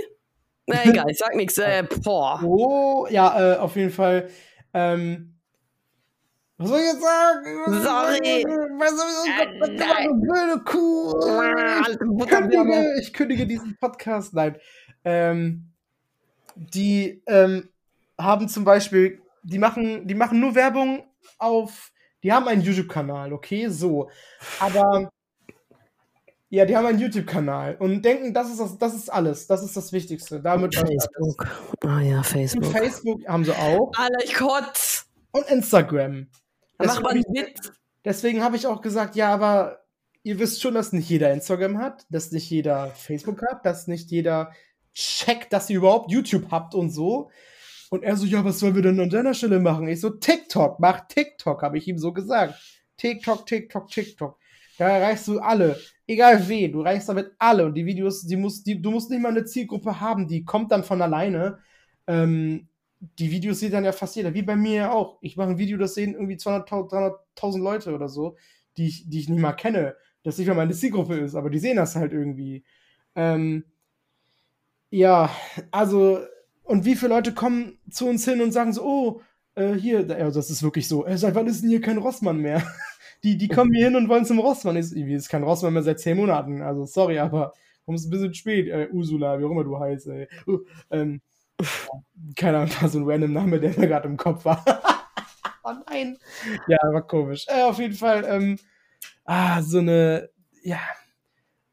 Na [LAUGHS] egal, ich sag nichts. Äh, boah. Oh, ja, äh, auf jeden Fall. Ähm, was soll ich jetzt sagen? Sorry. Was soll ich, oh war eine blöde Kuh. Alte Ich kündige, ich kündige diesen Podcast. Nein. Ähm, die ähm, haben zum Beispiel, die machen, die machen nur Werbung auf, die haben einen YouTube-Kanal, okay, so. Aber ja, die haben einen YouTube-Kanal und denken, das ist das, das ist alles, das ist das Wichtigste. Damit. Facebook. Ah ja, Und Facebook. Facebook haben sie auch Alter, ich kotz. und Instagram. Da macht man Deswegen- mit. Deswegen habe ich auch gesagt, ja, aber ihr wisst schon, dass nicht jeder Instagram hat, dass nicht jeder Facebook hat, dass nicht jeder checkt, dass ihr überhaupt YouTube habt und so. Und er so, ja, was sollen wir denn an deiner Stelle machen? Ich so, TikTok, mach TikTok, habe ich ihm so gesagt. TikTok, TikTok, TikTok. Da erreichst du alle. Egal wen, du erreichst damit alle. Und die Videos, die muss, die, du musst nicht mal eine Zielgruppe haben, die kommt dann von alleine. Ähm, die Videos sieht dann ja fast jeder, wie bei mir ja auch. Ich mache ein Video, das sehen irgendwie 200.000, 300.000 Leute oder so, die ich, die ich nicht mal kenne, das nicht mal meine Zielgruppe ist, aber die sehen das halt irgendwie. Ähm, ja, also, und wie viele Leute kommen zu uns hin und sagen so, oh, äh, hier, ja, das ist wirklich so, äh, seit wann ist denn hier kein Rossmann mehr? [LAUGHS] Die, die kommen hier hin und wollen zum Rossmann. Ist, ist kein Rossmann mehr seit zehn Monaten. Also, sorry, aber kommst ein bisschen spät, äh, Ursula, wie auch immer du heißt, ey. Uh, ähm, keine Ahnung, war so ein random Name, der mir gerade im Kopf war. oh nein. Ja, war komisch. Äh, auf jeden Fall, ähm, ah, so eine, ja,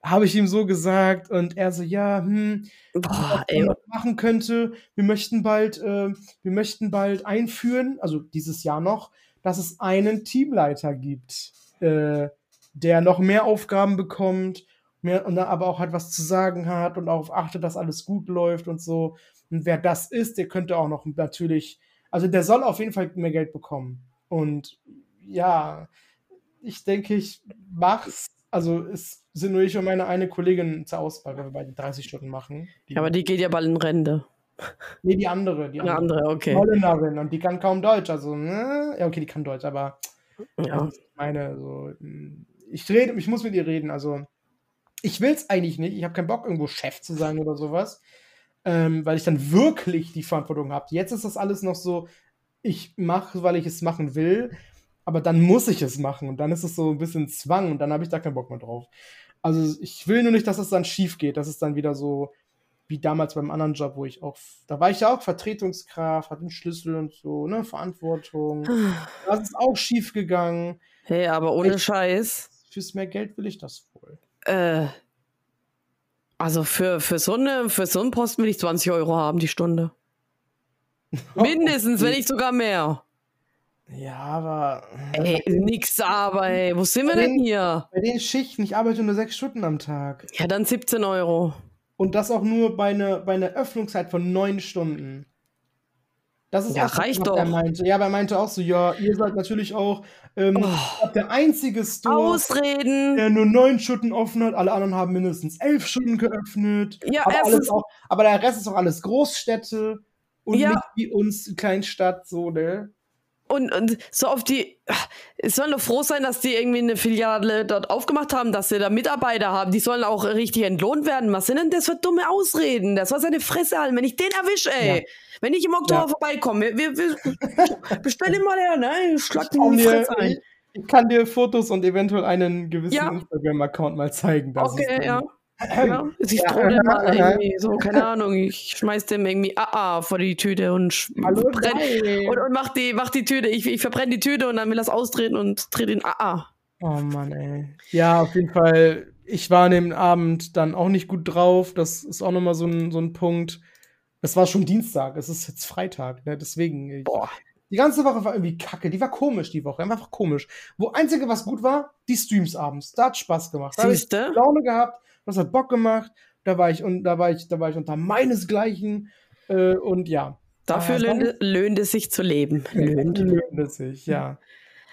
habe ich ihm so gesagt und er so, ja, hm, Boah, was man machen könnte. Wir möchten bald, äh, wir möchten bald einführen, also dieses Jahr noch, dass es einen Teamleiter gibt, äh, der noch mehr Aufgaben bekommt, mehr und dann aber auch halt was zu sagen hat und darauf achtet, dass alles gut läuft und so. Und wer das ist, der könnte auch noch natürlich, also der soll auf jeden Fall mehr Geld bekommen. Und ja, ich denke, ich mach's. Also es sind nur ich und meine eine Kollegin zur Auswahl, weil wir beide 30 Stunden machen. Die ja, aber die geht ja bald in Rente. Nee, die andere. Die andere, andere okay. Holländerin und die kann kaum Deutsch. Also, ne? Ja, okay, die kann Deutsch, aber ja. meine, so, ich rede, ich muss mit ihr reden. Also, ich will es eigentlich nicht. Ich habe keinen Bock, irgendwo Chef zu sein oder sowas. Ähm, weil ich dann wirklich die Verantwortung habe. Jetzt ist das alles noch so, ich mache, weil ich es machen will, aber dann muss ich es machen und dann ist es so ein bisschen Zwang und dann habe ich da keinen Bock mehr drauf. Also ich will nur nicht, dass es dann schief geht, dass es dann wieder so wie damals beim anderen Job, wo ich auch, da war ich ja auch Vertretungskraft, hatte einen Schlüssel und so, ne, Verantwortung. [SIGHS] Das ist auch schief gegangen. Hey, aber ohne ich, Scheiß. Fürs mehr Geld will ich das wohl. Äh, also für, für, so eine, für so einen Posten will ich 20 Euro haben die Stunde. Mindestens, wenn nicht sogar mehr. Ja, aber. Ey, nix aber, ey. Wo sind wir denn hier? Bei den Schichten, ich arbeite nur sechs Stunden am Tag. Ja, dann 17 Euro. Und das auch nur bei einer bei einer Öffnungszeit von neun Stunden. Das ist ja, auch, reicht doch. Er meinte. Ja, aber er meinte auch so, ja, ihr seid natürlich auch ähm, oh. der einzige Store, Ausreden. der nur neun Stunden offen hat. Alle anderen haben mindestens elf Stunden geöffnet. Ja, aber, alles auch, aber der Rest ist auch alles Großstädte und ja. nicht wie uns Kleinstadt, so, ne? Und, und so auf die, es sollen doch froh sein, dass die irgendwie eine Filiale dort aufgemacht haben, dass sie da Mitarbeiter haben. Die sollen auch richtig entlohnt werden. Was sind denn das für dumme Ausreden? Das soll seine Fresse halten, wenn ich den erwische, ey. Ja. Wenn ich im Oktober ja. vorbeikomme, wir, wir bestell ihn mal her, ne? Schlag die Fresse ein. Ich kann dir Fotos und eventuell einen gewissen ja. Instagram-Account mal zeigen. okay, ja. Ja, [CLEARS THROAT] ich ja, dem mal irgendwie so, keine Ahnung, ich schmeiß dem irgendwie AA vor die Tüte und, Hallo, und, und mach, die, mach die Tüte, ich, ich verbrenne die Tüte und dann will das austreten und drehe den AA. Oh Mann, ey. Ja, auf jeden Fall, ich war an dem Abend dann auch nicht gut drauf, das ist auch nochmal so ein, so ein Punkt. Es war schon Dienstag, es ist jetzt Freitag, ne? deswegen. Boah. Die ganze Woche war irgendwie kacke, die war komisch die Woche, einfach komisch. Wo einzige, was gut war, die Streams abends. Da hat Spaß gemacht. Da habe ich Laune gehabt das hat Bock gemacht. Da war ich und da war ich, da war ich unter meinesgleichen äh, und ja. Dafür äh, löhnt, löhnt, es sich zu leben. Löhnt. löhnt es sich, ja.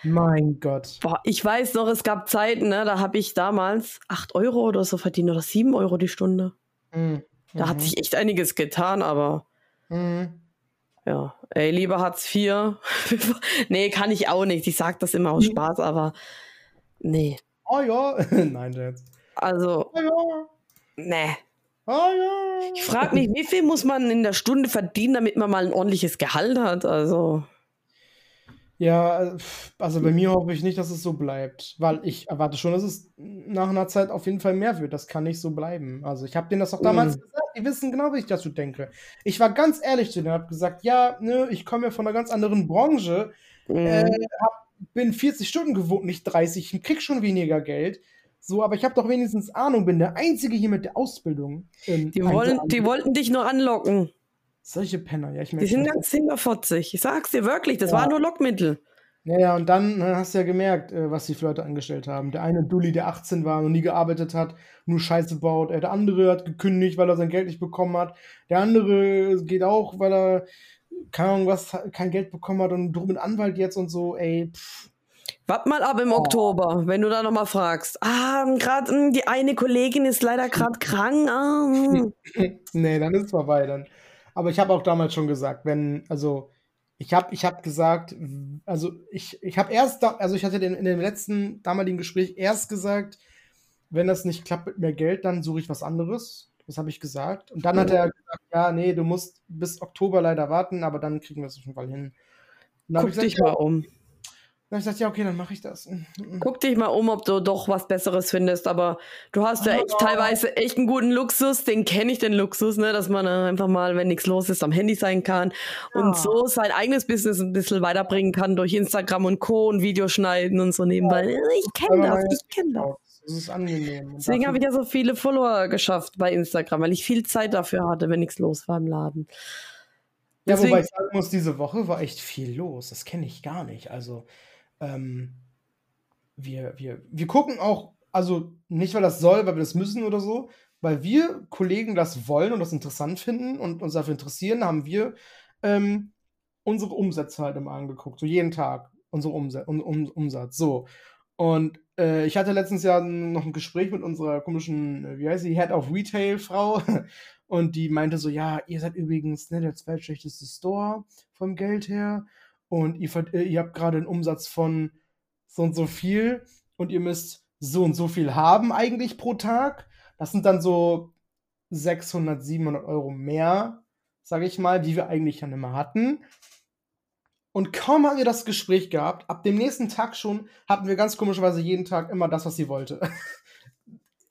Mein Gott. Boah, ich weiß noch, es gab Zeiten, ne, da habe ich damals 8 Euro oder so verdient oder 7 Euro die Stunde. Mhm. Da hat mhm. sich echt einiges getan, aber mhm. ja, ey, lieber Hartz IV. [LAUGHS] nee, kann ich auch nicht. Ich sag das immer aus mhm. Spaß, aber nee. Oh ja, [LAUGHS] nein, jetzt. Also, oh ja. nee. Oh ja. Ich frage mich, wie viel muss man in der Stunde verdienen, damit man mal ein ordentliches Gehalt hat? Also. Ja, also bei mir hoffe ich nicht, dass es so bleibt, weil ich erwarte schon, dass es nach einer Zeit auf jeden Fall mehr wird. Das kann nicht so bleiben. Also ich habe denen das auch damals mm. gesagt. Die wissen genau, wie ich dazu denke. Ich war ganz ehrlich zu denen, habe gesagt, ja, ne, ich komme ja von einer ganz anderen Branche, mm. äh, hab, bin 40 Stunden gewohnt, nicht 30, ich krieg schon weniger Geld. So, aber ich habe doch wenigstens Ahnung, bin der Einzige hier mit der Ausbildung. Die, wollen, die wollten dich nur anlocken. Solche Penner, ja, ich merke Die sind ganz hinterfotzig. Ich sag's dir wirklich, das ja. war nur Lockmittel. Ja, ja, und dann hast du ja gemerkt, äh, was die für Leute angestellt haben. Der eine Dulli, der 18 war und nie gearbeitet hat, nur Scheiße baut. Der andere hat gekündigt, weil er sein Geld nicht bekommen hat. Der andere geht auch, weil er, keine Ahnung was, kein Geld bekommen hat und drum mit Anwalt jetzt und so. Ey, pff. Wart mal ab im oh. Oktober, wenn du da nochmal fragst. Ah, gerade hm, die eine Kollegin ist leider gerade krank. Ah, hm. [LAUGHS] nee, dann ist es vorbei dann. Aber ich habe auch damals schon gesagt, wenn, also ich habe ich hab gesagt, also ich, ich habe erst, da, also ich hatte den, in dem letzten damaligen Gespräch erst gesagt, wenn das nicht klappt mit mehr Geld, dann suche ich was anderes. Das habe ich gesagt. Und dann hat er gesagt, ja, nee, du musst bis Oktober leider warten, aber dann kriegen wir es auf jeden Fall hin. Guck gesagt, dich mal um. Dann habe ich gesagt, ja, okay, dann mache ich das. Mhm, mhm. Guck dich mal um, ob du doch was Besseres findest. Aber du hast ja echt oh. teilweise echt einen guten Luxus. Den kenne ich, den Luxus, ne? dass man einfach mal, wenn nichts los ist, am Handy sein kann ja. und so sein eigenes Business ein bisschen weiterbringen kann durch Instagram und Co. und Videoschneiden und so nebenbei. Ja. Ich kenne das, ich kenne das. Das ist angenehm. Deswegen habe ich ja so viele Follower geschafft bei Instagram, weil ich viel Zeit dafür hatte, wenn nichts los war im Laden. Ja, Deswegen, wobei ich sagen muss, diese Woche war echt viel los. Das kenne ich gar nicht. Also ähm, wir, wir, wir gucken auch, also nicht, weil das soll, weil wir das müssen oder so, weil wir Kollegen das wollen und das interessant finden und uns dafür interessieren, haben wir ähm, unsere Umsätze halt immer angeguckt, so jeden Tag unsere Umsatz, um, um, Umsatz. So. Und äh, ich hatte letztens ja noch ein Gespräch mit unserer komischen, äh, wie heißt sie, Head of Retail Frau. [LAUGHS] Und die meinte so, ja, ihr seid übrigens ne, der zweitschlechteste Store vom Geld her. Und ihr, äh, ihr habt gerade einen Umsatz von so und so viel. Und ihr müsst so und so viel haben eigentlich pro Tag. Das sind dann so 600, 700 Euro mehr, sage ich mal, die wir eigentlich dann immer hatten. Und kaum haben wir das Gespräch gehabt, ab dem nächsten Tag schon hatten wir ganz komischerweise jeden Tag immer das, was sie wollte. [LAUGHS]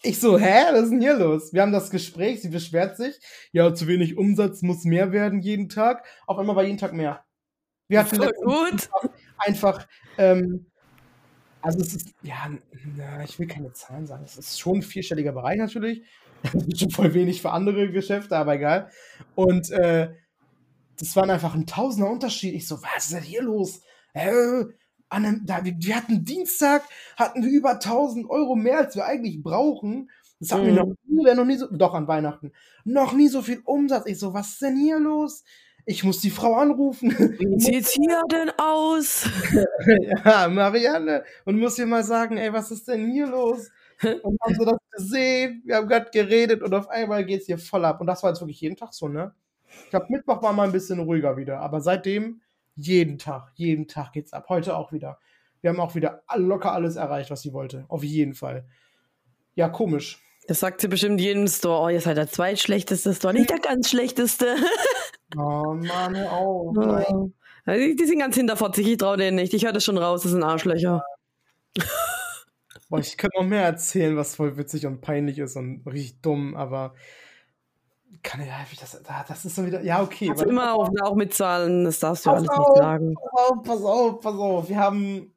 Ich so, hä, was ist denn hier los? Wir haben das Gespräch, sie beschwert sich. Ja, zu wenig Umsatz muss mehr werden jeden Tag. Auf einmal war jeden Tag mehr. Wir hatten gut. einfach, ähm, also es ist, ja, na, ich will keine Zahlen sagen. Es ist schon ein vierstelliger Bereich natürlich. [LAUGHS] Das ist schon voll wenig für andere Geschäfte, aber egal. Und äh, das war einfach ein tausender Unterschied. Ich so, was ist denn hier los? Äh, einem, da, wir, wir, hatten Dienstag, hatten wir über 1000 Euro mehr, als wir eigentlich brauchen. Das hatten mhm. wir noch nie, noch nie so, doch an Weihnachten, noch nie so viel Umsatz. Ich so, was ist denn hier los? Ich muss die Frau anrufen. Wie [LAUGHS] sieht's hier denn aus? [LAUGHS] ja, Marianne. Und muss ihr mal sagen, ey, was ist denn hier los? Und haben sie das gesehen? Wir haben gerade geredet und auf einmal geht's hier voll ab. Und das war jetzt wirklich jeden Tag so, ne? Ich glaube, Mittwoch war mal ein bisschen ruhiger wieder. Aber seitdem jeden Tag, jeden Tag geht's ab. Heute auch wieder. Wir haben auch wieder locker alles erreicht, was sie wollte. Auf jeden Fall. Ja, komisch. Das sagt sie bestimmt jeden Store. Oh, ihr seid der zweitschlechteste Store, nicht der ganz schlechteste. [LAUGHS] oh Mann, hör auf. Oh. Die, die sind ganz hinterfotzig, ich traue denen nicht. Ich höre das schon raus, das sind Arschlöcher. Boah, ich könnte noch mehr erzählen, was voll witzig und peinlich ist und richtig dumm, aber kann ich, das, das ist so wieder, ja, okay. Also immer auch, auch mit Zahlen, das darfst du alles auf, nicht sagen. Pass auf, pass auf, pass auf. Wir haben,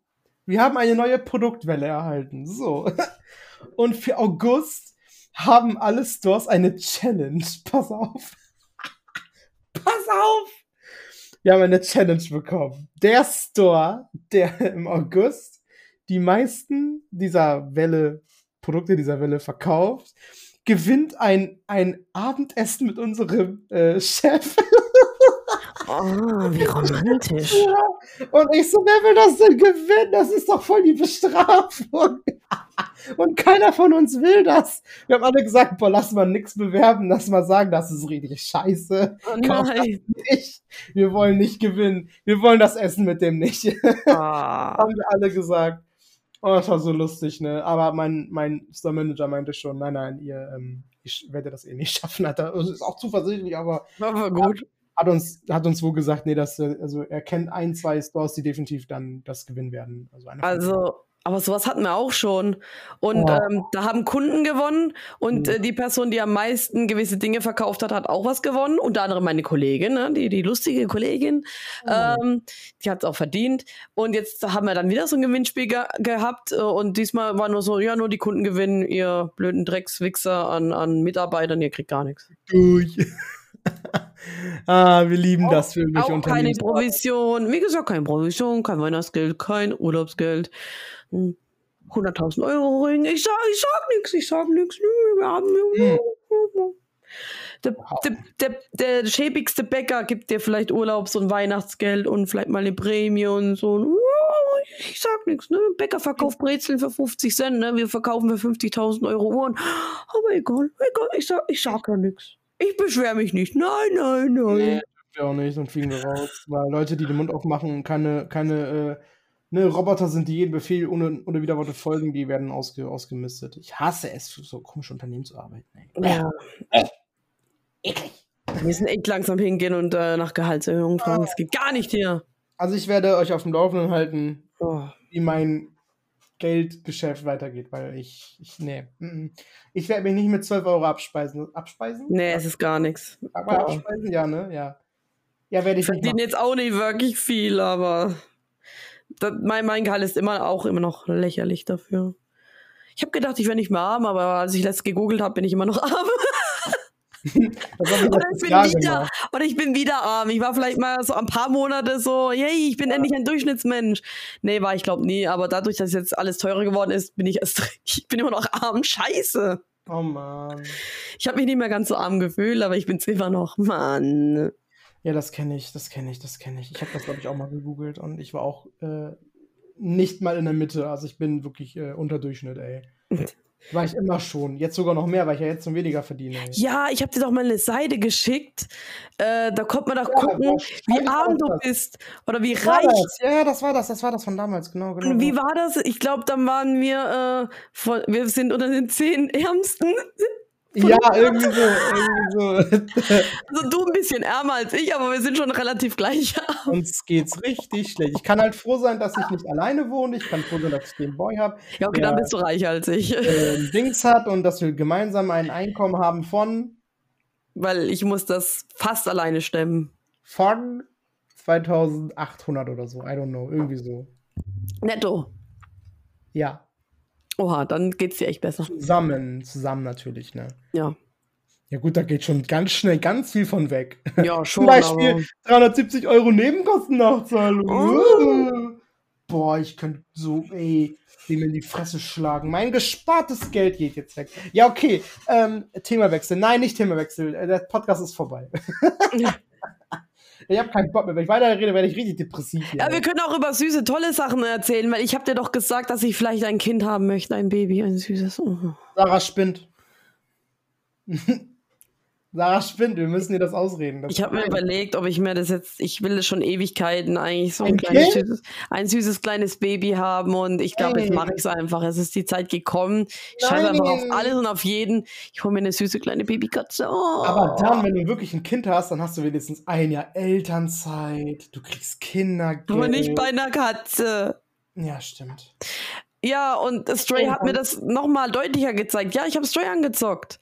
wir haben eine neue Produktwelle erhalten. So. [LAUGHS] Und für August haben alle Stores eine Challenge. [LAUGHS] Pass auf. pass auf. Wir haben eine Challenge bekommen. Der Store, der [LAUGHS] im August die meisten dieser Welle, Produkte dieser Welle verkauft, gewinnt ein, ein Abendessen mit unserem äh, Chef. Oh, wie romantisch. [LAUGHS] Und ich so, wer will das denn gewinnen? Das ist doch voll die Bestrafung. Und keiner von uns will das. Wir haben alle gesagt, boah, lass mal nichts bewerben, lass mal sagen, das ist richtig scheiße. Oh nein. Nicht. Wir wollen nicht gewinnen. Wir wollen das Essen mit dem nicht. [LAUGHS] Ah. haben wir alle gesagt. Oh, das war so lustig, ne? Aber mein, mein Store Manager meinte schon, nein, nein, ihr, ähm, ich werde das eh nicht [LAUGHS] schaffen. Hat er, also ist auch zuversichtlich, aber. Aber gut. Hat uns, hat uns wohl gesagt, nee, dass, also er kennt ein, zwei Stores, die definitiv dann das gewinnen werden. Also, also aber sowas hatten wir auch schon. Und oh. ähm, da haben Kunden gewonnen und äh, die Person, die am meisten gewisse Dinge verkauft hat, hat auch was gewonnen. Unter anderem meine Kollegin, ne? die, die lustige Kollegin. Oh. Ähm, die hat es auch verdient. Und jetzt haben wir dann wieder so ein Gewinnspiel ge gehabt. Äh, und diesmal war nur so, ja, nur die Kunden gewinnen, ihr blöden Dreckswichser an, an Mitarbeitern, ihr kriegt gar nichts. Durch. [LAUGHS] ah, wir lieben auch, das für mich. Auch keine Provision. Wie gesagt, keine Provision, kein Weihnachtsgeld, kein Urlaubsgeld. 100.000 Euro Ring. Ich sag, ich sag nichts, ich sag nichts. Wir haben. Hm. Der, der, der, der schäbigste Bäcker gibt dir vielleicht Urlaubs- und Weihnachtsgeld und vielleicht mal eine Prämie und so. Ich sag nichts, ne? Bäcker verkauft Brezeln für 50 Cent, ne? Wir verkaufen für 50.000 Euro Uhren. Aber egal, egal, ich sag, ich sag ja nichts. Ich beschwere mich nicht. Nein, nein, nein. Nee, auch nicht, dann fliegen wir raus. Weil Leute, die den Mund aufmachen und keine, keine äh, ne, Roboter sind, die jeden Befehl ohne, ohne Widerworte folgen, die werden ausge, ausgemistet. Ich hasse es, für so komische Unternehmen zu arbeiten. Ja. Eklig. Wir müssen echt langsam hingehen und äh, nach Gehaltserhöhung fragen. Das geht gar nicht hier. Also ich werde euch auf dem Laufenden halten, oh. wie mein Geldgeschäft weitergeht, weil ich, ich nee, ich werde mich nicht mit 12 Euro abspeisen. Abspeisen? Nee, es ist gar nichts. Aber oh. abspeisen, ja, ne? Ja. Ja, werde ich. Ich verdiene jetzt auch nicht wirklich viel, aber das, mein, mein Gehalt ist immer auch immer noch lächerlich dafür. Ich habe gedacht, ich wäre nicht mehr arm, aber als ich letztes gegoogelt habe, bin ich immer noch [LAUGHS] arm. oder, ich bin wieder, oder ich bin wieder arm. Ich war vielleicht mal so ein paar Monate so, yay, ich bin ja. endlich ein Durchschnittsmensch. Nee, war ich glaube nie, aber dadurch, dass jetzt alles teurer geworden ist, bin ich erst, [LAUGHS] ich bin immer noch arm. Scheiße. Oh Mann. Ich habe mich nicht mehr ganz so arm gefühlt, aber ich bin es immer noch. Mann. Ja, das kenne ich, das kenne ich, das kenne ich. Ich habe das, glaube ich, auch mal gegoogelt und ich war auch äh, nicht mal in der Mitte. Also ich bin wirklich äh, unter Durchschnitt, ey. [LAUGHS] War ich immer schon. Jetzt sogar noch mehr, weil ich ja jetzt noch weniger verdiene. Ja, ich habe dir doch mal eine Seite geschickt. Äh, da kommt man doch gucken, wie arm du das. bist oder wie War reich. das? Ja, das war das. Das war das von damals, genau. genau. Wie war das? Ich glaube, dann waren wir, äh, von, wir sind unter den zehn Ärmsten. [LAUGHS] ja, irgendwie so. Irgendwie so. [LAUGHS] Also du ein bisschen ärmer als ich, aber wir sind schon relativ gleich. Uns geht's richtig schlecht. Ich kann halt froh sein, dass ich nicht alleine wohne. Ich kann froh sein, dass ich den Boy habe. Ja, okay, Ja. dann bist du reicher als ich. Äh, Dings hat und dass wir gemeinsam ein Einkommen haben von, Weil ich muss das fast alleine stemmen. von 2800 oder so. I don't know. Irgendwie so. Netto. Ja. Oha, dann geht's dir echt besser. Zusammen. Zusammen natürlich, ne? Ja. Ja gut, da geht schon ganz schnell ganz viel von weg. Ja, [LAUGHS] schon. Zum Beispiel aber- 370 Euro Nebenkostennachzahlung. Oh. Boah, ich könnte so, ey, dem in die Fresse schlagen. Mein gespartes Geld geht jetzt weg. Ja, okay. Ähm, Themawechsel. Nein, nicht Themawechsel. Äh, Der Podcast ist vorbei. [LAUGHS] [LAUGHS] ich habe keinen Bock mehr. Wenn ich weiter rede, werde ich richtig depressiv. Hier. Ja, wir können auch über süße, tolle Sachen erzählen, weil ich habe dir doch gesagt, dass ich vielleicht ein Kind haben möchte, ein Baby, ein süßes. Oh. Sarah spinnt. Sarah spinnt. Wir müssen dir das ausreden. Das Ich habe mir überlegt, ob ich mir das jetzt, ich will schon Ewigkeiten eigentlich so ein, Ein kleines, süßes, ein süßes kleines Baby haben und ich glaube, jetzt mache ich es einfach. Es ist die Zeit gekommen. Ich scheiße einfach auf alles und auf jeden. Ich hole mir eine süße kleine Babykatze. Oh. Aber dann, wenn du wirklich ein Kind hast, dann hast du wenigstens ein Jahr Elternzeit. Du kriegst Kindergeld. Aber nicht bei einer Katze. Ja, stimmt. Ja, und Stray hat mir das nochmal deutlicher gezeigt. Ja, ich habe Stray angezockt.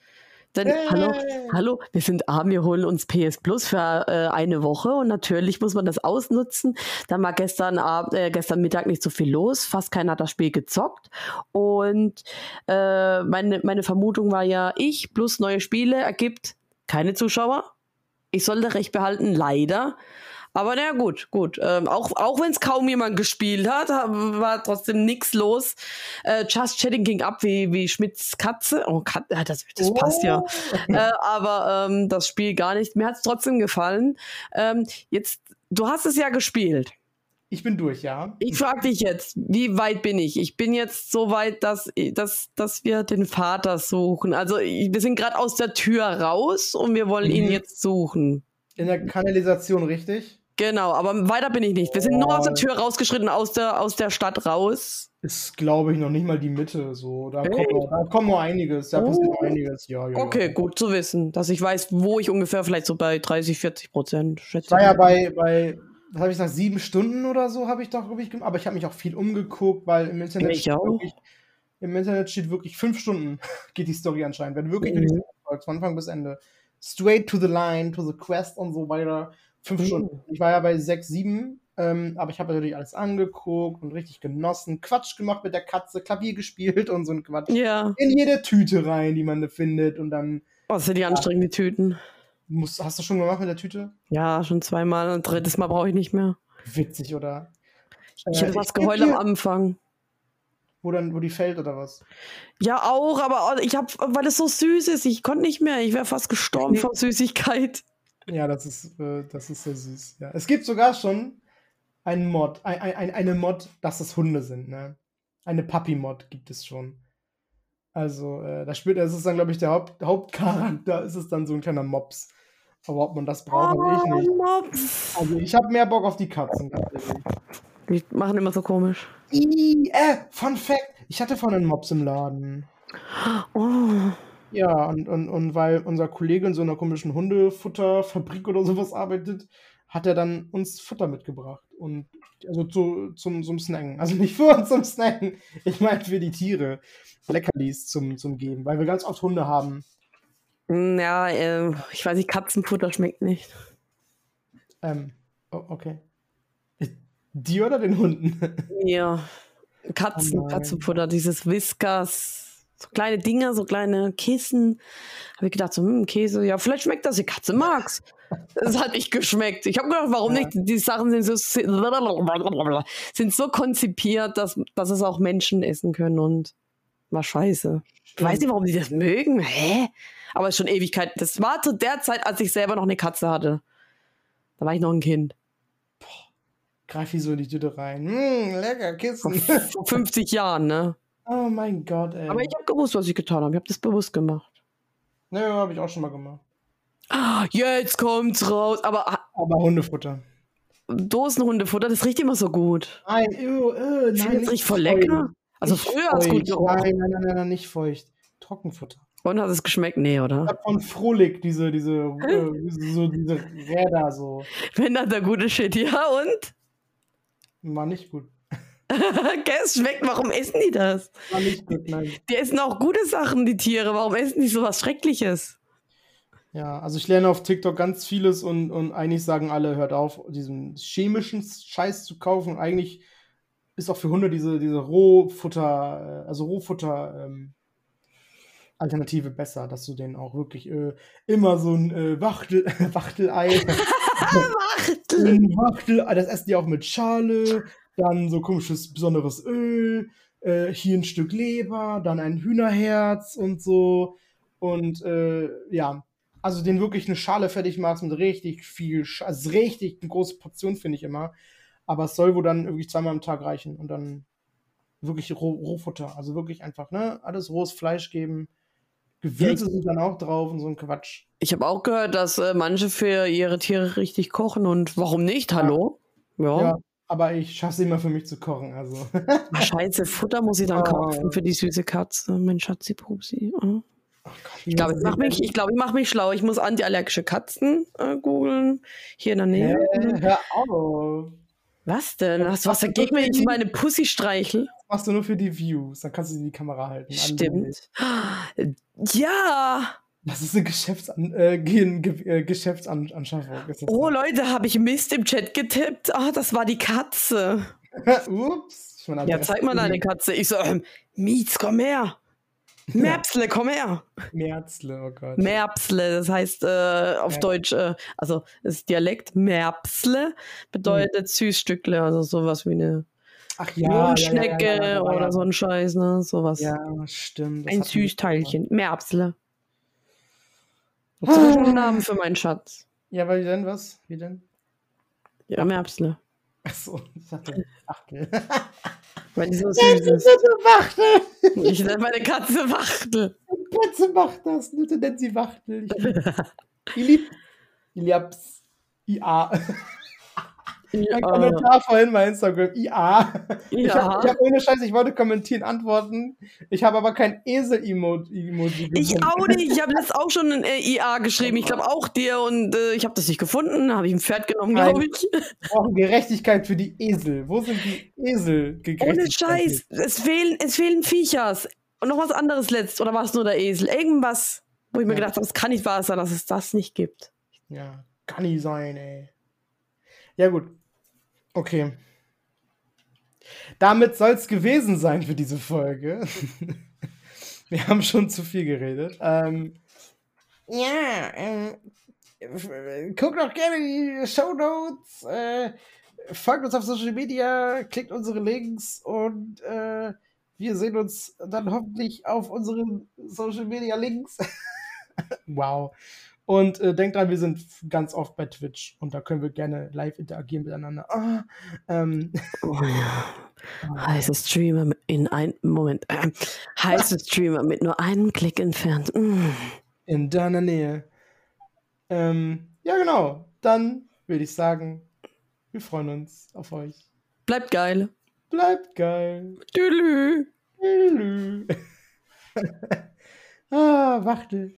Denn, Hey. hallo, hallo, wir sind arm, wir holen uns PS Plus für äh, eine Woche und natürlich muss man das ausnutzen. Da war gestern Abend, äh, gestern Mittag nicht so viel los, fast keiner hat das Spiel gezockt. Und äh, meine, meine Vermutung war ja, ich plus neue Spiele ergibt keine Zuschauer. Ich sollte recht behalten, leider. Aber naja, gut, gut. Ähm, auch auch wenn es kaum jemand gespielt hat, ha- war trotzdem nichts los. Äh, Just Chatting ging ab wie, wie Schmidts Katze. Oh, Kat ja, das, das passt ja. Äh, aber ähm, das Spiel gar nicht. Mir hat es trotzdem gefallen. Ähm, jetzt, du hast es ja gespielt. Ich bin durch, ja. Ich frage dich jetzt, wie weit bin ich? Ich bin jetzt so weit, dass, dass, dass wir den Vater suchen. Also wir sind gerade aus der Tür raus und wir wollen ihn Mhm. jetzt suchen. In der Kanalisation, richtig? Genau, aber weiter bin ich nicht. Wir sind nur aus der Oh. Tür rausgeschritten, aus der, aus der Stadt raus. Ist, glaube ich, noch nicht mal die Mitte. So. Da, Hey. kommt, noch, da kommt noch einiges. Da passiert noch Oh. einiges. Ja, ja, Okay, ja. gut zu wissen, dass ich weiß, wo ich ungefähr vielleicht so bei 30, 40 Prozent schätze. War ja bei, bei was habe ich gesagt, sieben Stunden oder so habe ich doch, glaube ich, gemacht. Aber ich habe mich auch viel umgeguckt, weil im Internet, Ich steht auch. wirklich, im Internet steht wirklich fünf Stunden [LAUGHS] geht die Story anscheinend. Wenn du wirklich Mhm. von Anfang bis Ende. Straight to the line, to the quest und so weiter. Fünf Mhm. Stunden. Ich war ja bei sechs, sieben. Ähm, aber ich habe natürlich alles angeguckt und richtig genossen. Quatsch gemacht mit der Katze, Klavier gespielt und so ein Quatsch. Ja, In jede Tüte rein, die man da findet. Und dann oh, sind die anstrengend, die Tüten. musst, hast du schon gemacht mit der Tüte? Ja, schon zweimal. Ein drittes Mal brauche ich nicht mehr. Witzig, oder? Ich Äh, geb geheult am Anfang. Wo dann, wo die fällt oder was? Ja, auch, aber oh, ich habe, weil es so süß ist, ich konnte nicht mehr. Ich wäre fast gestorben Mhm. vor Süßigkeit. Ja, das ist, äh, das ist sehr süß. Ja. Es gibt sogar schon einen Mod, ein, ein, eine Mod, dass es Hunde sind, ne? Eine Puppy-Mod gibt es schon. Also, äh, da spielt, das ist dann, glaube ich, der Haupt, Hauptcharakter, ist es dann so ein kleiner Mops. Aber ob man das braucht, habe ich nicht. Oh, Mops. Also, ich habe mehr Bock auf die Katzen. Die machen immer so komisch. Ih, äh, Fun Fact: Ich hatte vorhin einen Mops im Laden. Oh. Ja, und, und, und weil unser Kollege in so einer komischen Hundefutterfabrik oder sowas arbeitet, hat er dann uns Futter mitgebracht. Und also zu, zum, zum Snacken. Also nicht für uns zum Snacken. Ich meine für die Tiere. Leckerlis zum, zum Geben, weil wir ganz oft Hunde haben. Hm, Ja, äh, ich weiß nicht, Katzenfutter schmeckt nicht. Ähm, oh, okay. Die oder den Hunden? Ja. Katzen, Oh. Katzenfutter, dieses Whiskas, so kleine Dinger, so kleine Kissen. Habe ich gedacht, so, hm, Käse, ja, vielleicht schmeckt das, die Katze mag's. Das hat nicht geschmeckt. Ich habe gedacht, warum Ja. nicht? Die Sachen sind so, sind so konzipiert, dass, dass es auch Menschen essen können und war scheiße. Ich weiß nicht, warum die das mögen. Hä? Aber ist schon Ewigkeit. Das war zu der Zeit, als ich selber noch eine Katze hatte. Da war ich noch ein Kind. greife die so in die Tüte rein. Hm, lecker, Kissen. vor 50 Jahren, ne? Oh mein Gott, ey. Aber ich habe gewusst, was ich getan habe. Ich habe das bewusst gemacht. Nö, habe ich auch schon mal gemacht. Ah, Jetzt kommt's raus. Aber Aber Hundefutter. Dosenhundefutter, das riecht immer so gut. Nein, ew, ew, Ich nein. es riecht voll feucht. lecker. Also Nicht früher hat es gut gerochen. Nein, nein, nein, nein, nein, nicht feucht. Trockenfutter. Und hat es geschmeckt? Nee, Ich oder? hab von Frohlich diese, diese, äh, [LAUGHS] so, diese Räder so. Wenn das der gute Shit, ja und? War nicht gut. [LAUGHS] Gell, es schmeckt, warum essen die das? War nicht gut, nein. Die essen auch gute Sachen, die Tiere. Warum essen die sowas Schreckliches? Ja, also ich lerne auf TikTok ganz vieles und, und eigentlich sagen alle, hört auf, diesen chemischen Scheiß zu kaufen. Eigentlich ist auch für Hunde diese, diese Rohfutter, äh, also Rohfutter ähm, Alternative besser, dass du denen auch wirklich äh, immer so ein äh, Wachtel, [LAUGHS] Wachtelei, [LAUGHS] Wachtel. ein Wachtelei, das essen die auch mit Schale, dann so komisches besonderes Öl, äh, hier ein Stück Leber, dann ein Hühnerherz und so. Und äh, ja, also den wirklich eine Schale fertig machst mit richtig viel, Sch also richtig eine große Portion, finde ich immer. Aber es soll wohl dann wirklich zweimal am Tag reichen und dann wirklich Roh Rohfutter. Also wirklich einfach, ne? Alles rohes Fleisch geben. Gewürze sind dann auch drauf und so ein Quatsch. Ich habe auch gehört, dass äh, manche für ihre Tiere richtig kochen und warum nicht? Hallo? Ja. Ja, aber ich schaffe es immer für mich zu kochen. Also. Ah, Scheiße, Futter muss ich dann Oh. kaufen für die süße Katze. Mensch, Schatzi Pupsi. Oh. Oh Gott, Ich glaube, ich mache mich, ich glaub, ich mach mich schlau. Ich muss antiallergische Katzen äh, googeln. Hier in der Nähe. Hä? Hör auf. Was denn? Hast du was dagegen, wenn ich meine Pussy streichel? Das machst du nur für die Views. Dann kannst du die Kamera halten. Stimmt. Ja. Das ist eine Geschäftsan äh, Ge äh, Geschäftsanschaffung. Oh, Leute, habe ich Mist im Chat getippt? Ah, das war die Katze. [LAUGHS] Ups. Ja, zeig mal deine Katze. Ich so, ähm, Mietz, komm her. Merpsle, komm her. Merzle, oh Gott. Merpsle, das heißt äh, auf Ja. Deutsch, äh, also das ist Dialekt, Merpsle bedeutet Süßstückle, also sowas wie eine Ach ja, ja, ja, oder so ein Scheiß, ne? Sowas. Ja, stimmt. ein Süßteilchen. Merpsle. Das ist schon ein Name für meinen Schatz. Ja, aber wie denn was? Wie denn? Ja, Merpsle. Achso, ich dachte, Achtel. [LAUGHS] Weil die so süß ist. Wachtel! Ich nenne meine Katze Wachtel. Katze macht das. Bitte nennt sie Wachtel. Ich lieb. Ich lieb. Ich lieb's. IA. Ein Ja, Kommentar vorhin bei Instagram. IA. Ich ja. habe hab ohne Scheiß, ich wollte kommentieren, antworten. Ich habe aber kein Esel-Emoji Ich auch nicht. Ich habe das [LAUGHS] auch schon in äh, IA geschrieben. Ich glaube auch dir und äh, ich habe das nicht gefunden. Habe ich ein Pferd genommen, glaube ich. Wir brauchen Gerechtigkeit für die Esel. Wo sind die Esel? Ohne Scheiß. Es fehlen, es fehlen Viechers. Und noch was anderes letzt. Oder war es nur der Esel? Irgendwas, wo ich mir Ja. gedacht habe, es kann nicht wahr sein, dass es das nicht gibt. Ja, kann nicht sein, ey. Ja, gut. Okay. Damit soll es gewesen sein für diese Folge. [LAUGHS] Wir haben schon zu viel geredet. Ähm, ja, f- guckt doch gerne die Show Notes. Äh, folgt uns auf Social Media, klickt unsere Links und äh, wir sehen uns dann hoffentlich auf unseren Social Media Links. [LAUGHS] wow. Und äh, denkt dran, wir sind ganz oft bei Twitch und da können wir gerne live interagieren miteinander. Ah, ähm, Oh ja. Heiße Streamer in ein Moment. Ähm, heiße Streamer mit nur einem Klick entfernt. Mm. in deiner Nähe. Ähm, ja, genau. Dann würde ich sagen, wir freuen uns auf euch. Bleibt geil. Bleibt geil. Tschüss. [LAUGHS] Tschüss. ah, Wachtel.